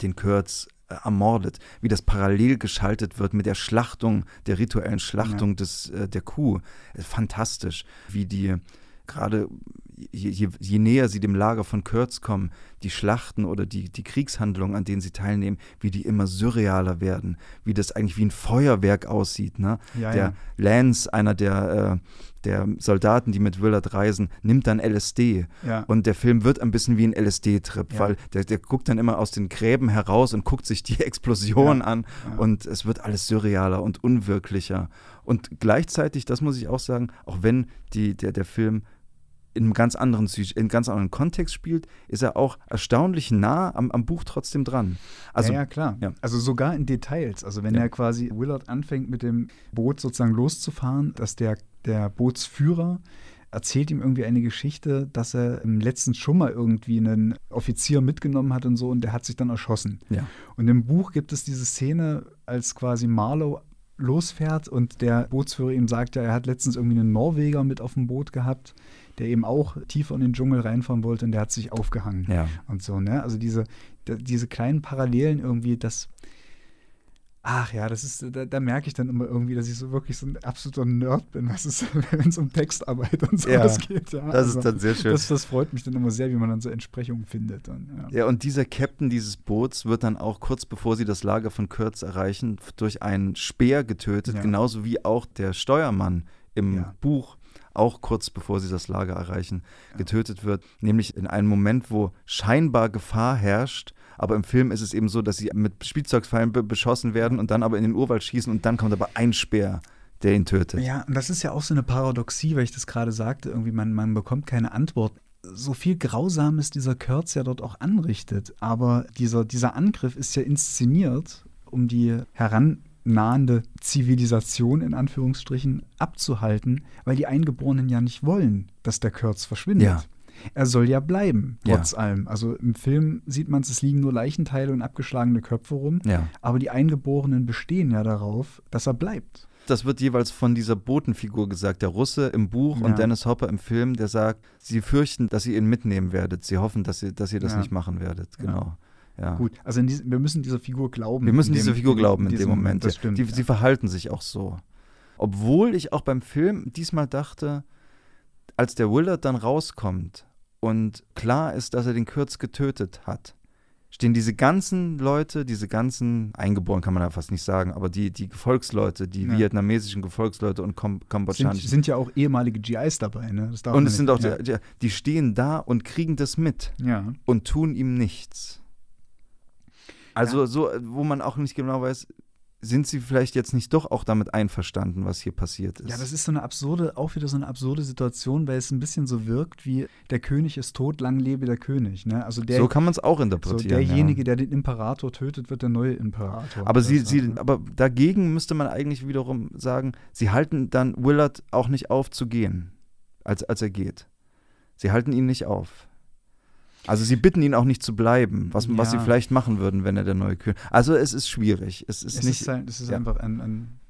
den Kurtz ermordet, wie das parallel geschaltet wird mit der Schlachtung, der rituellen Schlachtung ja. des, äh, der Kuh. Fantastisch, wie die gerade je, je, je, näher sie dem Lager von Kurtz kommen, die Schlachten oder die, die Kriegshandlungen, an denen sie teilnehmen, wie die immer surrealer werden, wie das eigentlich wie ein Feuerwerk aussieht. Ne? Ja, der ja. Lance, einer der, äh, der Soldaten, die mit Willard reisen, nimmt dann LSD. Ja. Und der Film wird ein bisschen wie ein LSD-Trip, weil der, der guckt dann immer aus den Gräben heraus und guckt sich die [laughs] Explosion an und es wird alles surrealer und unwirklicher. Und gleichzeitig, das muss ich auch sagen, auch wenn die, der, der Film in einem ganz anderen, in ganz anderen Kontext spielt, ist er auch erstaunlich nah am, am Buch trotzdem dran. Also, ja, ja klar. Ja. Also sogar in Details. Also wenn ja. er quasi Willard anfängt, mit dem Boot sozusagen loszufahren, dass der, der Bootsführer erzählt ihm irgendwie eine Geschichte, dass er im letzten schon mal irgendwie einen Offizier mitgenommen hat und so und der hat sich dann erschossen. Ja. Und im Buch gibt es diese Szene, als quasi Marlow losfährt und der Bootsführer ihm sagt, ja, er hat letztens irgendwie einen Norweger mit auf dem Boot gehabt der eben auch tiefer in den Dschungel reinfahren wollte und der hat sich aufgehangen. Ja. Und so, ne? Also diese, diese kleinen Parallelen irgendwie, das. Ach ja, das ist, da, da, merke ich dann immer irgendwie, dass ich so wirklich so ein absoluter Nerd bin, [laughs] wenn es um Textarbeit und sowas ja, geht. Ja, das also, ist dann sehr schön. Das, das, freut mich dann immer sehr, wie man dann so Entsprechungen findet. Dann, ja. ja, und dieser Captain dieses Boots wird dann auch kurz bevor sie das Lager von Kurtz erreichen, durch einen Speer getötet, ja. genauso wie auch der Steuermann im Buch auch kurz bevor sie das Lager erreichen, getötet wird. Nämlich in einem Moment, wo scheinbar Gefahr herrscht. Aber im Film ist es eben so, dass sie mit Spielzeugpfeilen be beschossen werden und dann aber in den Urwald schießen und dann kommt aber ein Speer der ihn tötet. Ja, und das ist ja auch so eine Paradoxie, weil ich das gerade sagte, irgendwie man, man bekommt keine Antwort. So viel Grausames dieser Kurtz ja dort auch anrichtet, aber dieser, dieser Angriff ist ja inszeniert, um die heran nahende Zivilisation in Anführungsstrichen abzuhalten, weil die Eingeborenen ja nicht wollen, dass der Kurz verschwindet. Ja. Er soll ja bleiben, trotz ja. allem. Also im Film sieht man, es liegen nur Leichenteile und abgeschlagene Köpfe rum, ja. aber die Eingeborenen bestehen ja darauf, dass er bleibt. Das wird jeweils von dieser Botenfigur gesagt, der Russe im Buch ja. und Dennis Hopper im Film, der sagt, sie fürchten, dass ihr ihn mitnehmen werdet. Sie hoffen, dass ihr, dass ihr das nicht machen werdet. Genau. Ja. Gut, also diesem, wir müssen dieser Figur glauben. Wir müssen dieser Figur glauben in, in dem Moment. Das stimmt. Die, ja. Sie verhalten sich auch so. Obwohl ich auch beim Film diesmal dachte, als der Willard dann rauskommt und klar ist, dass er den Kürz getötet hat, stehen diese ganzen Leute, diese ganzen, eingeboren kann man ja fast nicht sagen, aber die, die Gefolgsleute, die ja. vietnamesischen Gefolgsleute und Kom kambodschanischen. Sind, sind ja auch ehemalige GIs dabei, ne? und es sind auch, ja. die, die stehen da und kriegen das mit ja. und tun ihm nichts. Also so, wo man auch nicht genau weiß, sind sie vielleicht jetzt nicht doch auch damit einverstanden, was hier passiert ist? Ja, das ist so eine absurde, auch wieder so eine absurde Situation, weil es ein bisschen so wirkt wie der König ist tot, lang lebe der König. Ne? Also der, so kann man es auch interpretieren. So derjenige, ja. der den Imperator tötet, wird der neue Imperator. Aber, sie, sie, ne? aber dagegen müsste man eigentlich wiederum sagen, sie halten dann Willard auch nicht auf zu gehen, als, als er geht. Sie halten ihn nicht auf. Also sie bitten ihn auch nicht zu bleiben, was, ja. was sie vielleicht machen würden, wenn er der neue König. Also es ist schwierig. Es ist es nicht. Ist ein, es ist ja. einfach ein, ein,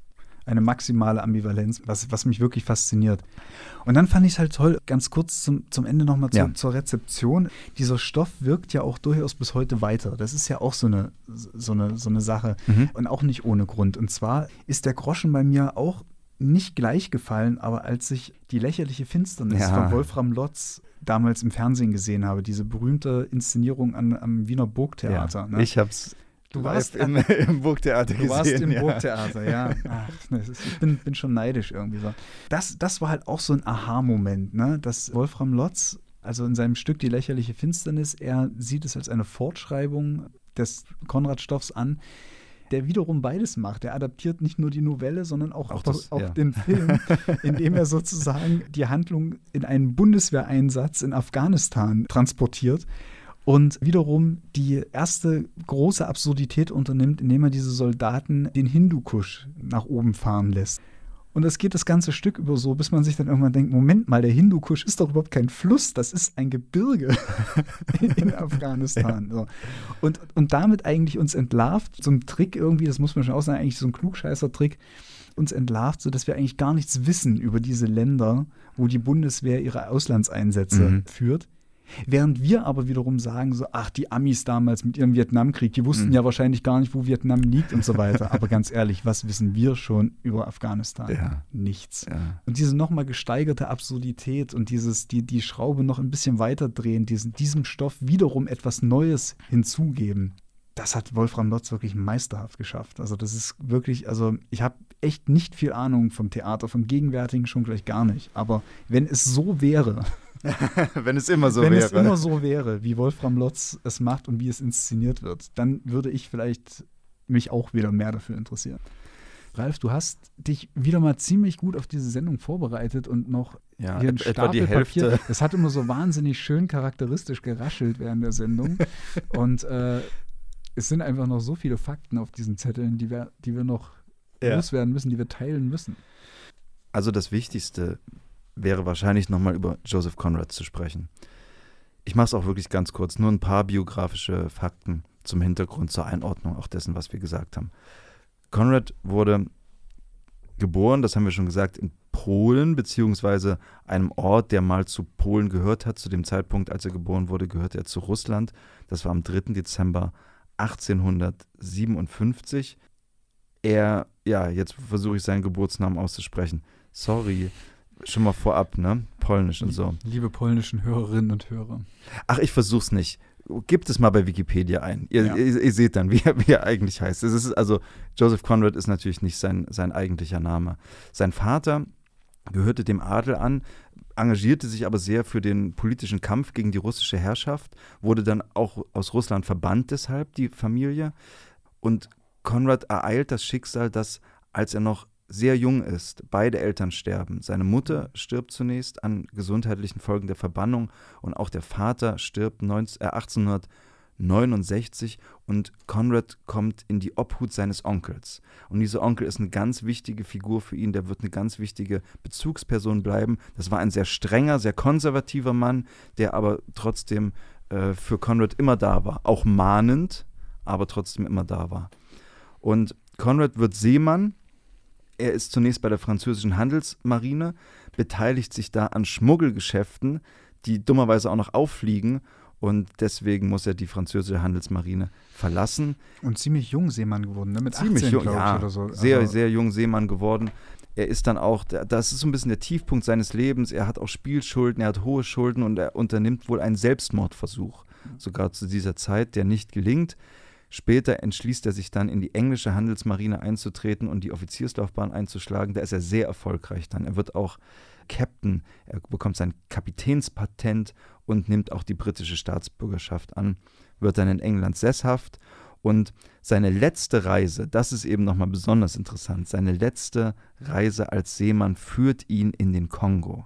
eine maximale Ambivalenz, was, was mich wirklich fasziniert. Und dann fand ich es halt toll, ganz kurz zum, zum Ende nochmal zu, ja. zur Rezeption. Dieser Stoff wirkt ja auch durchaus bis heute weiter. Das ist ja auch so eine, so eine, so eine Sache mhm. und auch nicht ohne Grund. Und zwar ist der Groschen bei mir auch nicht gleich gefallen, aber als ich die lächerliche Finsternis ja. von Wolfram Lotz damals im Fernsehen gesehen habe, diese berühmte Inszenierung an, am Wiener Burgtheater. Ja, ne? Ich hab's Du warst im, im Burgtheater gesehen. Du warst im ja. Burgtheater, ja. [laughs] Ach, ich bin, bin schon neidisch irgendwie so. Das, das war halt auch so ein Aha-Moment, ne? dass Wolfram Lotz, also in seinem Stück Die lächerliche Finsternis, er sieht es als eine Fortschreibung des Konrad-Stoffs an, der wiederum beides macht. Er adaptiert nicht nur die Novelle, sondern auch, auch, das, auch ja. den Film, [laughs] indem er sozusagen die Handlung in einen Bundeswehreinsatz in Afghanistan transportiert und wiederum die erste große Absurdität unternimmt, indem er diese Soldaten den Hindukusch nach oben fahren lässt. Und das geht das ganze Stück über so, bis man sich dann irgendwann denkt, Moment mal, der Hindukusch ist doch überhaupt kein Fluss, das ist ein Gebirge [laughs] in Afghanistan. Ja. So. Und, und damit eigentlich uns entlarvt, so ein Trick irgendwie, das muss man schon auch sagen, eigentlich so ein Klugscheißer-Trick, uns entlarvt, sodass wir eigentlich gar nichts wissen über diese Länder, wo die Bundeswehr ihre Auslandseinsätze mhm. führt. Während wir aber wiederum sagen, so, ach, die Amis damals mit ihrem Vietnamkrieg, die wussten mhm. ja wahrscheinlich gar nicht, wo Vietnam liegt und so weiter. aber ganz ehrlich, was wissen wir schon über Afghanistan? Ja. Nichts. Ja. Und diese nochmal gesteigerte Absurdität und dieses, die, die Schraube noch ein bisschen weiter drehen, diesen, diesem Stoff wiederum etwas Neues hinzugeben, das hat Wolfram Lotz wirklich meisterhaft geschafft. Also das ist wirklich, also ich habe echt nicht viel Ahnung vom Theater, vom Gegenwärtigen schon gleich gar nicht. Aber wenn es so wäre, [laughs] wenn es immer so wenn wäre. es immer so wäre, wie Wolfram Lotz es macht und wie es inszeniert wird, dann würde ich vielleicht mich auch wieder mehr dafür interessieren. Ralf, du hast dich wieder mal ziemlich gut auf diese Sendung vorbereitet und noch ja, hier ein etwa die Hälfte. Papier. Es hat immer so wahnsinnig schön charakteristisch geraschelt während der Sendung. [laughs] und äh, es sind einfach noch so viele Fakten auf diesen Zetteln, die wir, die wir noch ja. loswerden müssen, die wir teilen müssen. Also das Wichtigste wäre wahrscheinlich nochmal über Joseph Conrad zu sprechen. Ich mache es auch wirklich ganz kurz, nur ein paar biografische Fakten zum Hintergrund, zur Einordnung auch dessen, was wir gesagt haben. Conrad wurde geboren, das haben wir schon gesagt, in Polen, beziehungsweise einem Ort, der mal zu Polen gehört hat. Zu dem Zeitpunkt, als er geboren wurde, gehörte er zu Russland. Das war am 3. Dezember 1857. Er, ja, jetzt versuche ich seinen Geburtsnamen auszusprechen. Sorry, schon mal vorab, ne? Polnisch und so. Liebe polnischen Hörerinnen und Hörer. Ach, ich versuch's nicht. Gibt es mal bei Wikipedia ein. Ihr, ja. ihr, ihr seht dann, [laughs] wie er, wie er, eigentlich heißt. Es ist also, Joseph Conrad ist natürlich nicht sein, sein eigentlicher Name. Sein Vater gehörte dem Adel an, engagierte sich aber sehr für den politischen Kampf gegen die russische Herrschaft, wurde dann auch aus Russland verbannt deshalb, die Familie. Und Konrad ereilt das Schicksal, dass als er noch sehr jung ist, beide Eltern sterben. Seine Mutter stirbt zunächst an gesundheitlichen Folgen der Verbannung und auch der Vater stirbt 19, äh 1869 und Conrad kommt in die Obhut seines Onkels. Und dieser Onkel ist eine ganz wichtige Figur für ihn, der wird eine ganz wichtige Bezugsperson bleiben. Das war ein sehr strenger, sehr konservativer Mann, der aber trotzdem äh, für Conrad immer da war. Auch mahnend, aber trotzdem immer da war. Und Conrad wird Seemann er ist zunächst bei der französischen Handelsmarine, beteiligt sich da an Schmuggelgeschäften, die dummerweise auch noch auffliegen. Und deswegen muss er die französische Handelsmarine verlassen. Und ziemlich jung Seemann geworden, ne? mit ziemlich 18, jung, ja, oder so. Sehr, also sehr jung Seemann geworden. Er ist dann auch, das ist so ein bisschen der Tiefpunkt seines Lebens. Er hat auch Spielschulden, er hat hohe Schulden und er unternimmt wohl einen Selbstmordversuch, sogar zu dieser Zeit, der nicht gelingt. Später entschließt er sich dann, in die englische Handelsmarine einzutreten und die Offizierslaufbahn einzuschlagen. Da ist er sehr erfolgreich dann. Er wird auch Captain, er bekommt sein Kapitänspatent und nimmt auch die britische Staatsbürgerschaft an, wird dann in England sesshaft und seine letzte Reise, das ist eben nochmal besonders interessant, seine letzte Reise als Seemann führt ihn in den Kongo.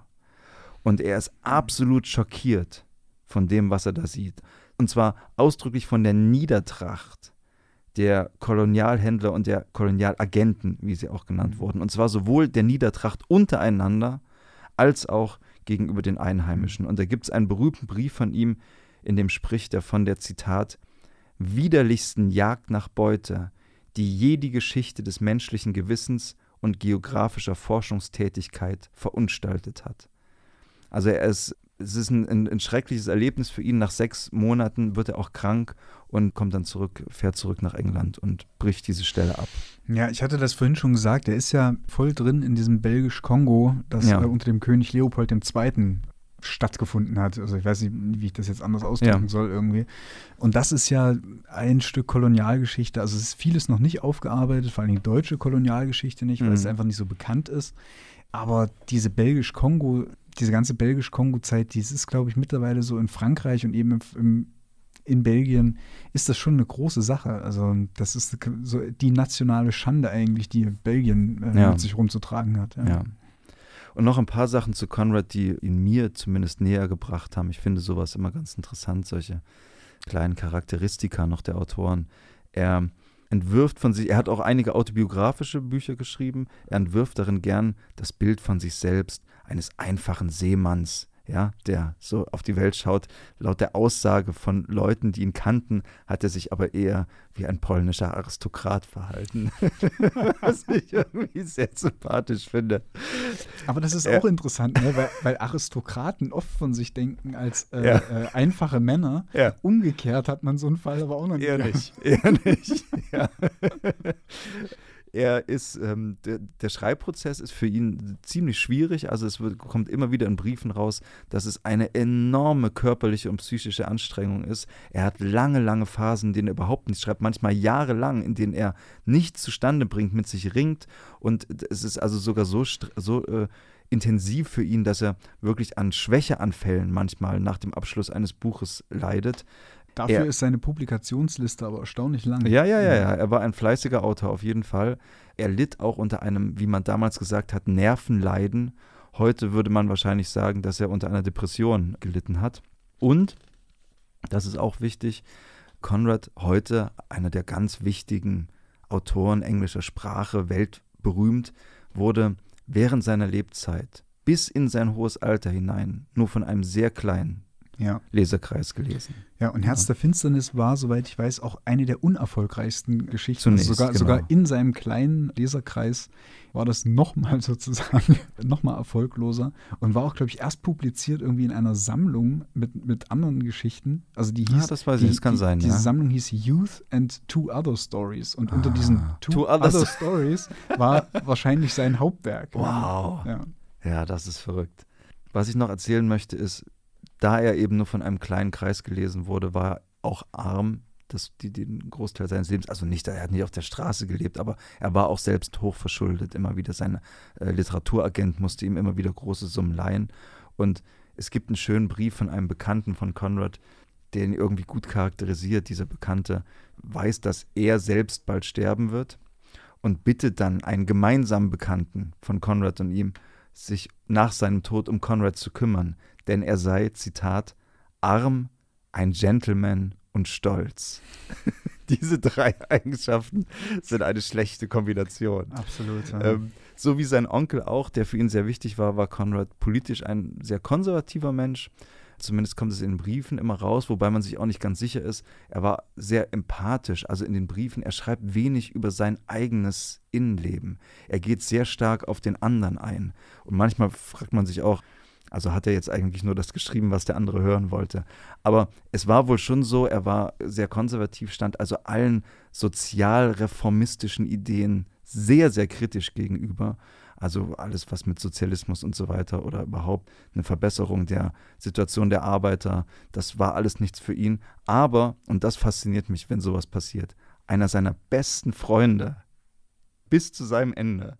Und er ist absolut schockiert von dem, was er da sieht. Und zwar ausdrücklich von der Niedertracht der Kolonialhändler und der Kolonialagenten, wie sie auch genannt mhm. wurden. Und zwar sowohl der Niedertracht untereinander als auch gegenüber den Einheimischen. Und da gibt es einen berühmten Brief von ihm, in dem spricht er von der Zitat widerlichsten Jagd nach Beute, die je die Geschichte des menschlichen Gewissens und geografischer Forschungstätigkeit verunstaltet hat. Also er ist es ist ein, ein, ein, schreckliches Erlebnis für ihn. Nach sechs Monaten wird er auch krank und kommt dann zurück, fährt zurück nach England und bricht diese Stelle ab. Ja, ich hatte das vorhin schon gesagt. Er ist ja voll drin in diesem belgisch-Kongo, das ja. unter dem König Leopold II. stattgefunden hat. Also ich weiß nicht, wie ich das jetzt anders ausdrücken ja. soll irgendwie. Und das ist ja ein Stück Kolonialgeschichte. Also es ist vieles noch nicht aufgearbeitet, vor allem die deutsche Kolonialgeschichte nicht, weil mhm. es einfach nicht so bekannt ist. Aber diese belgisch-Kongo diese ganze belgisch-Kongo-Zeit, die ist, glaube ich, mittlerweile so in Frankreich und eben im, in Belgien ist das schon eine große Sache. Also das ist so die nationale Schande eigentlich, die Belgien äh, ja. mit sich rumzutragen hat. Ja. ja. Und noch ein paar Sachen zu Conrad, die ihn mir zumindest näher gebracht haben. Ich finde sowas immer ganz interessant, solche kleinen Charakteristika noch der Autoren. Er entwirft von sich, er hat auch einige autobiografische Bücher geschrieben, er entwirft darin gern das Bild von sich selbst, eines einfachen Seemanns, ja, der so auf die Welt schaut. Laut der Aussage von Leuten, die ihn kannten, hat er sich aber eher wie ein polnischer Aristokrat verhalten. [laughs] Was ich irgendwie sehr sympathisch finde. Aber das ist ja. auch interessant, ne? weil, weil, Aristokraten oft von sich denken als äh, ja. äh, einfache Männer. Ja. Umgekehrt hat man so einen Fall aber auch noch eher nicht. Eher nicht. Ja. [laughs] Er ist, ähm, der, der, Schreibprozess ist für ihn ziemlich schwierig. Also es wird, kommt immer wieder in Briefen raus, dass es eine enorme körperliche und psychische Anstrengung ist. Er hat lange, lange Phasen, in denen er überhaupt nichts schreibt, manchmal jahrelang, in denen er nichts zustande bringt, mit sich ringt. Und es ist also sogar so, so äh, intensiv für ihn, dass er wirklich an Schwächeanfällen manchmal nach dem Abschluss eines Buches leidet. Dafür er, ist seine Publikationsliste aber erstaunlich lang. Ja, ja, ja, ja. Er war ein fleißiger Autor auf jeden Fall. Er litt auch unter einem, wie man damals gesagt hat, Nervenleiden. Heute würde man wahrscheinlich sagen, dass er unter einer Depression gelitten hat. Und, das ist auch wichtig, Conrad heute einer der ganz wichtigen Autoren englischer Sprache, weltberühmt, wurde während seiner Lebzeit bis in sein hohes Alter hinein nur von einem sehr kleinen ja. Leserkreis gelesen. Ja, und Herz ja. der Finsternis war, soweit ich weiß, auch eine der unerfolgreichsten Geschichten. Zunächst, sogar, genau. sogar in seinem kleinen Leserkreis war das nochmal [laughs] sozusagen nochmal erfolgloser und war auch, glaube ich, erst publiziert irgendwie in einer Sammlung mit, mit anderen Geschichten. Also die hieß, ja, das weiß ich, die, das kann die, sein. Diese ja. Sammlung hieß Youth and Two Other Stories und ah, unter diesen Two, two Other, other Stories war [laughs] wahrscheinlich sein Hauptwerk. Wow. Ja. ja, das ist verrückt. Was ich noch erzählen möchte, ist, da er eben nur von einem kleinen Kreis gelesen wurde, war er auch arm, das, die, den Großteil seines Lebens, also nicht, er hat nicht auf der Straße gelebt, aber er war auch selbst hochverschuldet. Immer wieder sein äh, Literaturagent musste ihm immer wieder große Summen leihen. Und es gibt einen schönen Brief von einem Bekannten von Conrad, der ihn irgendwie gut charakterisiert. Dieser Bekannte weiß, dass er selbst bald sterben wird und bittet dann einen gemeinsamen Bekannten von Conrad und ihm, sich nach seinem Tod um Conrad zu kümmern, denn er sei, Zitat, arm, ein Gentleman und stolz. [laughs] Diese drei Eigenschaften sind eine schlechte Kombination. Absolut. Ja. Ähm, so wie sein Onkel auch, der für ihn sehr wichtig war, war Conrad politisch ein sehr konservativer Mensch. Zumindest kommt es in den Briefen immer raus, wobei man sich auch nicht ganz sicher ist. Er war sehr empathisch, also in den Briefen. Er schreibt wenig über sein eigenes Innenleben. Er geht sehr stark auf den anderen ein. Und manchmal fragt man sich auch, also hat er jetzt eigentlich nur das geschrieben, was der andere hören wollte. Aber es war wohl schon so, er war sehr konservativ, stand also allen sozialreformistischen Ideen sehr, sehr kritisch gegenüber. Also alles, was mit Sozialismus und so weiter oder überhaupt eine Verbesserung der Situation der Arbeiter, das war alles nichts für ihn. Aber, und das fasziniert mich, wenn sowas passiert, einer seiner besten Freunde bis zu seinem Ende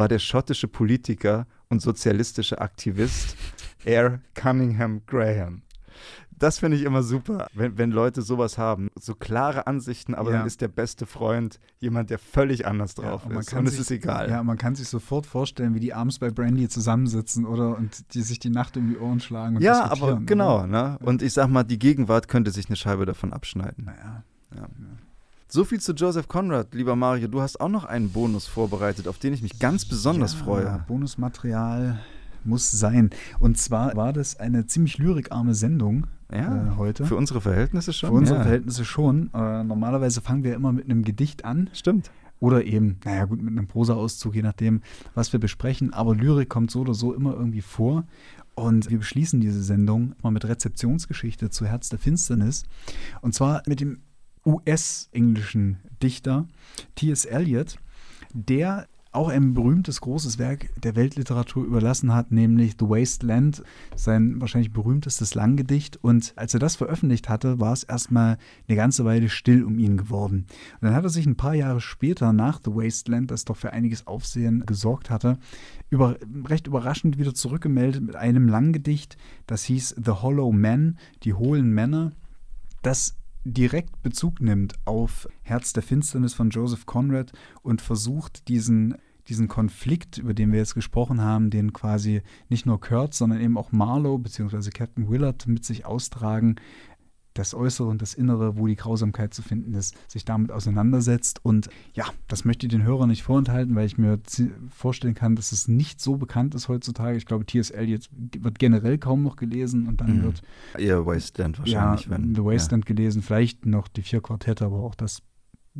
war der schottische Politiker und sozialistische Aktivist Air Cunningham Graham. Das finde ich immer super, wenn, wenn Leute sowas haben. So klare Ansichten, aber ja. dann ist der beste Freund jemand, der völlig anders drauf ja, und ist. Und sich, es ist egal. Ja, man kann sich sofort vorstellen, wie die abends bei Brandy zusammensitzen oder und die sich die Nacht um die Ohren schlagen. Und ja, aber genau. Ne? Und ich sag mal, die Gegenwart könnte sich eine Scheibe davon abschneiden. Naja. Ja. So viel zu Joseph Conrad, lieber Mario. Du hast auch noch einen Bonus vorbereitet, auf den ich mich ganz besonders ja, freue. Bonusmaterial muss sein. Und zwar war das eine ziemlich lyrikarme Sendung ja, äh, heute. Für unsere Verhältnisse schon? Für unsere ja. Verhältnisse schon. Äh, normalerweise fangen wir immer mit einem Gedicht an. Stimmt. Oder eben, naja gut, mit einem Prosa-Auszug, je nachdem, was wir besprechen. Aber Lyrik kommt so oder so immer irgendwie vor. Und wir beschließen diese Sendung mal mit Rezeptionsgeschichte zu Herz der Finsternis. Und zwar mit dem US-englischen Dichter T.S. Eliot, der auch ein berühmtes großes Werk der Weltliteratur überlassen hat, nämlich The Wasteland, sein wahrscheinlich berühmtestes Langgedicht. Und als er das veröffentlicht hatte, war es erstmal eine ganze Weile still um ihn geworden. Und dann hat er sich ein paar Jahre später nach The Wasteland, das doch für einiges Aufsehen gesorgt hatte, über, recht überraschend wieder zurückgemeldet mit einem Langgedicht, das hieß The Hollow Men, die hohlen Männer. Das direkt Bezug nimmt auf Herz der Finsternis von Joseph Conrad und versucht, diesen, diesen Konflikt, über den wir jetzt gesprochen haben, den quasi nicht nur Kurt, sondern eben auch Marlowe bzw. Captain Willard mit sich austragen, das Äußere und das Innere, wo die Grausamkeit zu finden ist, sich damit auseinandersetzt. Und ja, das möchte ich den Hörern nicht vorenthalten, weil ich mir vorstellen kann, dass es nicht so bekannt ist heutzutage. Ich glaube, T.S. Eliot wird generell kaum noch gelesen und dann mhm. wird eher Wasteland wahrscheinlich. Ja, wenn, The Wasteland ja. gelesen, vielleicht noch die vier Quartette, aber auch das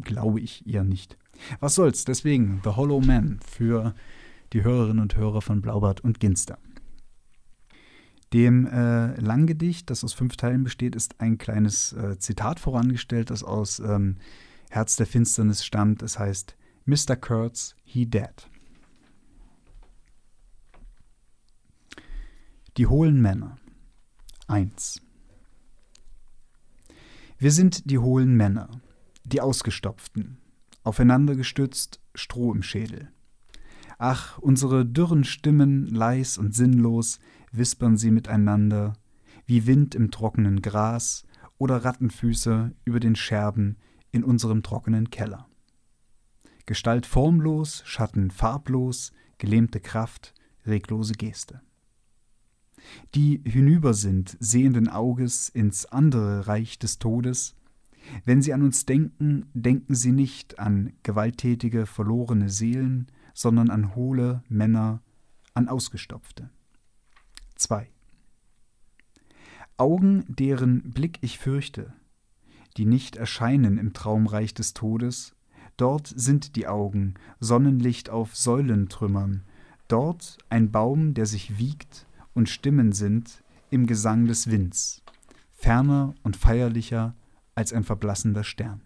glaube ich eher nicht. Was soll's, deswegen The Hollow Man für die Hörerinnen und Hörer von Blaubart und Ginster. Dem äh, Langgedicht, das aus fünf Teilen besteht, ist ein kleines äh, Zitat vorangestellt, das aus ähm, Herz der Finsternis stammt. Es heißt, Mr. Kurtz, he dead. Die hohlen Männer. 1. Wir sind die hohlen Männer, die Ausgestopften, aufeinander gestützt, Stroh im Schädel. Ach, unsere dürren Stimmen, leis und sinnlos, wispern sie miteinander, wie Wind im trockenen Gras oder Rattenfüße über den Scherben in unserem trockenen Keller. Gestalt formlos, Schatten farblos, gelähmte Kraft, reglose Geste. Die hinüber sind, sehenden Auges ins andere Reich des Todes, wenn sie an uns denken, denken sie nicht an gewalttätige, verlorene Seelen, sondern an hohle Männer, an Ausgestopfte. 2. Augen, deren Blick ich fürchte, die nicht erscheinen im Traumreich des Todes, dort sind die Augen, Sonnenlicht auf Säulentrümmern, dort ein Baum, der sich wiegt, und Stimmen sind im Gesang des Winds, ferner und feierlicher als ein verblassender Stern.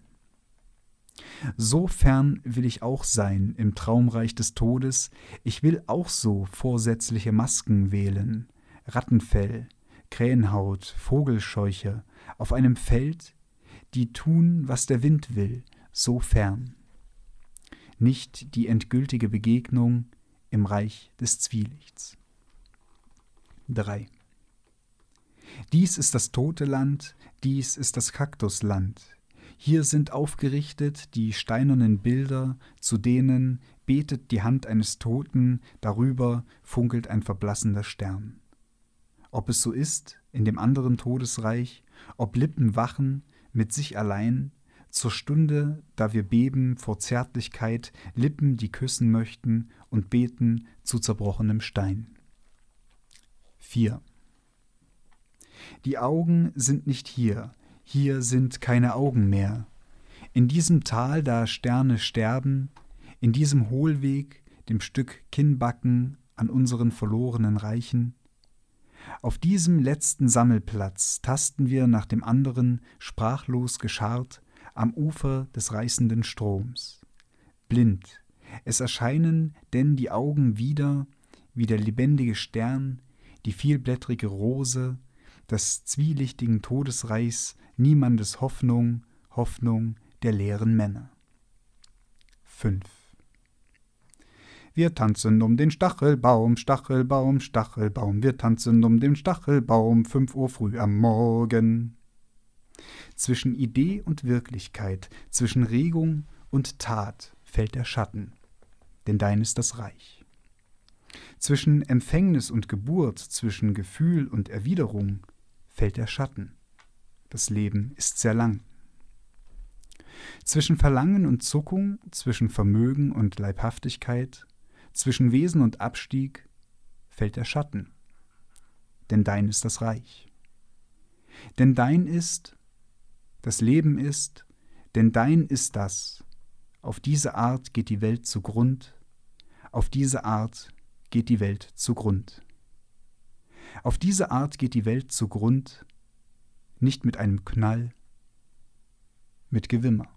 So fern will ich auch sein im Traumreich des Todes, ich will auch so vorsätzliche Masken wählen, Rattenfell, Krähenhaut, Vogelscheuche, auf einem Feld, die tun, was der Wind will, so fern. Nicht die endgültige Begegnung im Reich des Zwielichts. 3. Dies ist das tote Land, dies ist das Kaktusland. Hier sind aufgerichtet die steinernen Bilder, zu denen betet die Hand eines Toten, darüber funkelt ein verblassender Stern ob es so ist in dem anderen Todesreich, ob Lippen wachen mit sich allein, zur Stunde, da wir beben vor Zärtlichkeit, Lippen, die küssen möchten und beten zu zerbrochenem Stein. 4. Die Augen sind nicht hier, hier sind keine Augen mehr. In diesem Tal, da Sterne sterben, in diesem Hohlweg, dem Stück Kinnbacken an unseren verlorenen Reichen, auf diesem letzten Sammelplatz tasten wir nach dem anderen, sprachlos gescharrt, am Ufer des reißenden Stroms. Blind, es erscheinen denn die Augen wieder, wie der lebendige Stern, die vielblättrige Rose, des zwielichtigen Todesreichs, niemandes Hoffnung, Hoffnung der leeren Männer. 5. Wir tanzen um den Stachelbaum, Stachelbaum, Stachelbaum. Wir tanzen um den Stachelbaum, fünf Uhr früh am Morgen. Zwischen Idee und Wirklichkeit, zwischen Regung und Tat fällt der Schatten, denn dein ist das Reich. Zwischen Empfängnis und Geburt, zwischen Gefühl und Erwiderung fällt der Schatten. Das Leben ist sehr lang. Zwischen Verlangen und Zuckung, zwischen Vermögen und Leibhaftigkeit zwischen Wesen und Abstieg fällt der Schatten, denn dein ist das Reich. Denn dein ist, das Leben ist, denn dein ist das. Auf diese Art geht die Welt zugrund, auf diese Art geht die Welt zugrund. Auf diese Art geht die Welt zugrund, nicht mit einem Knall, mit Gewimmer.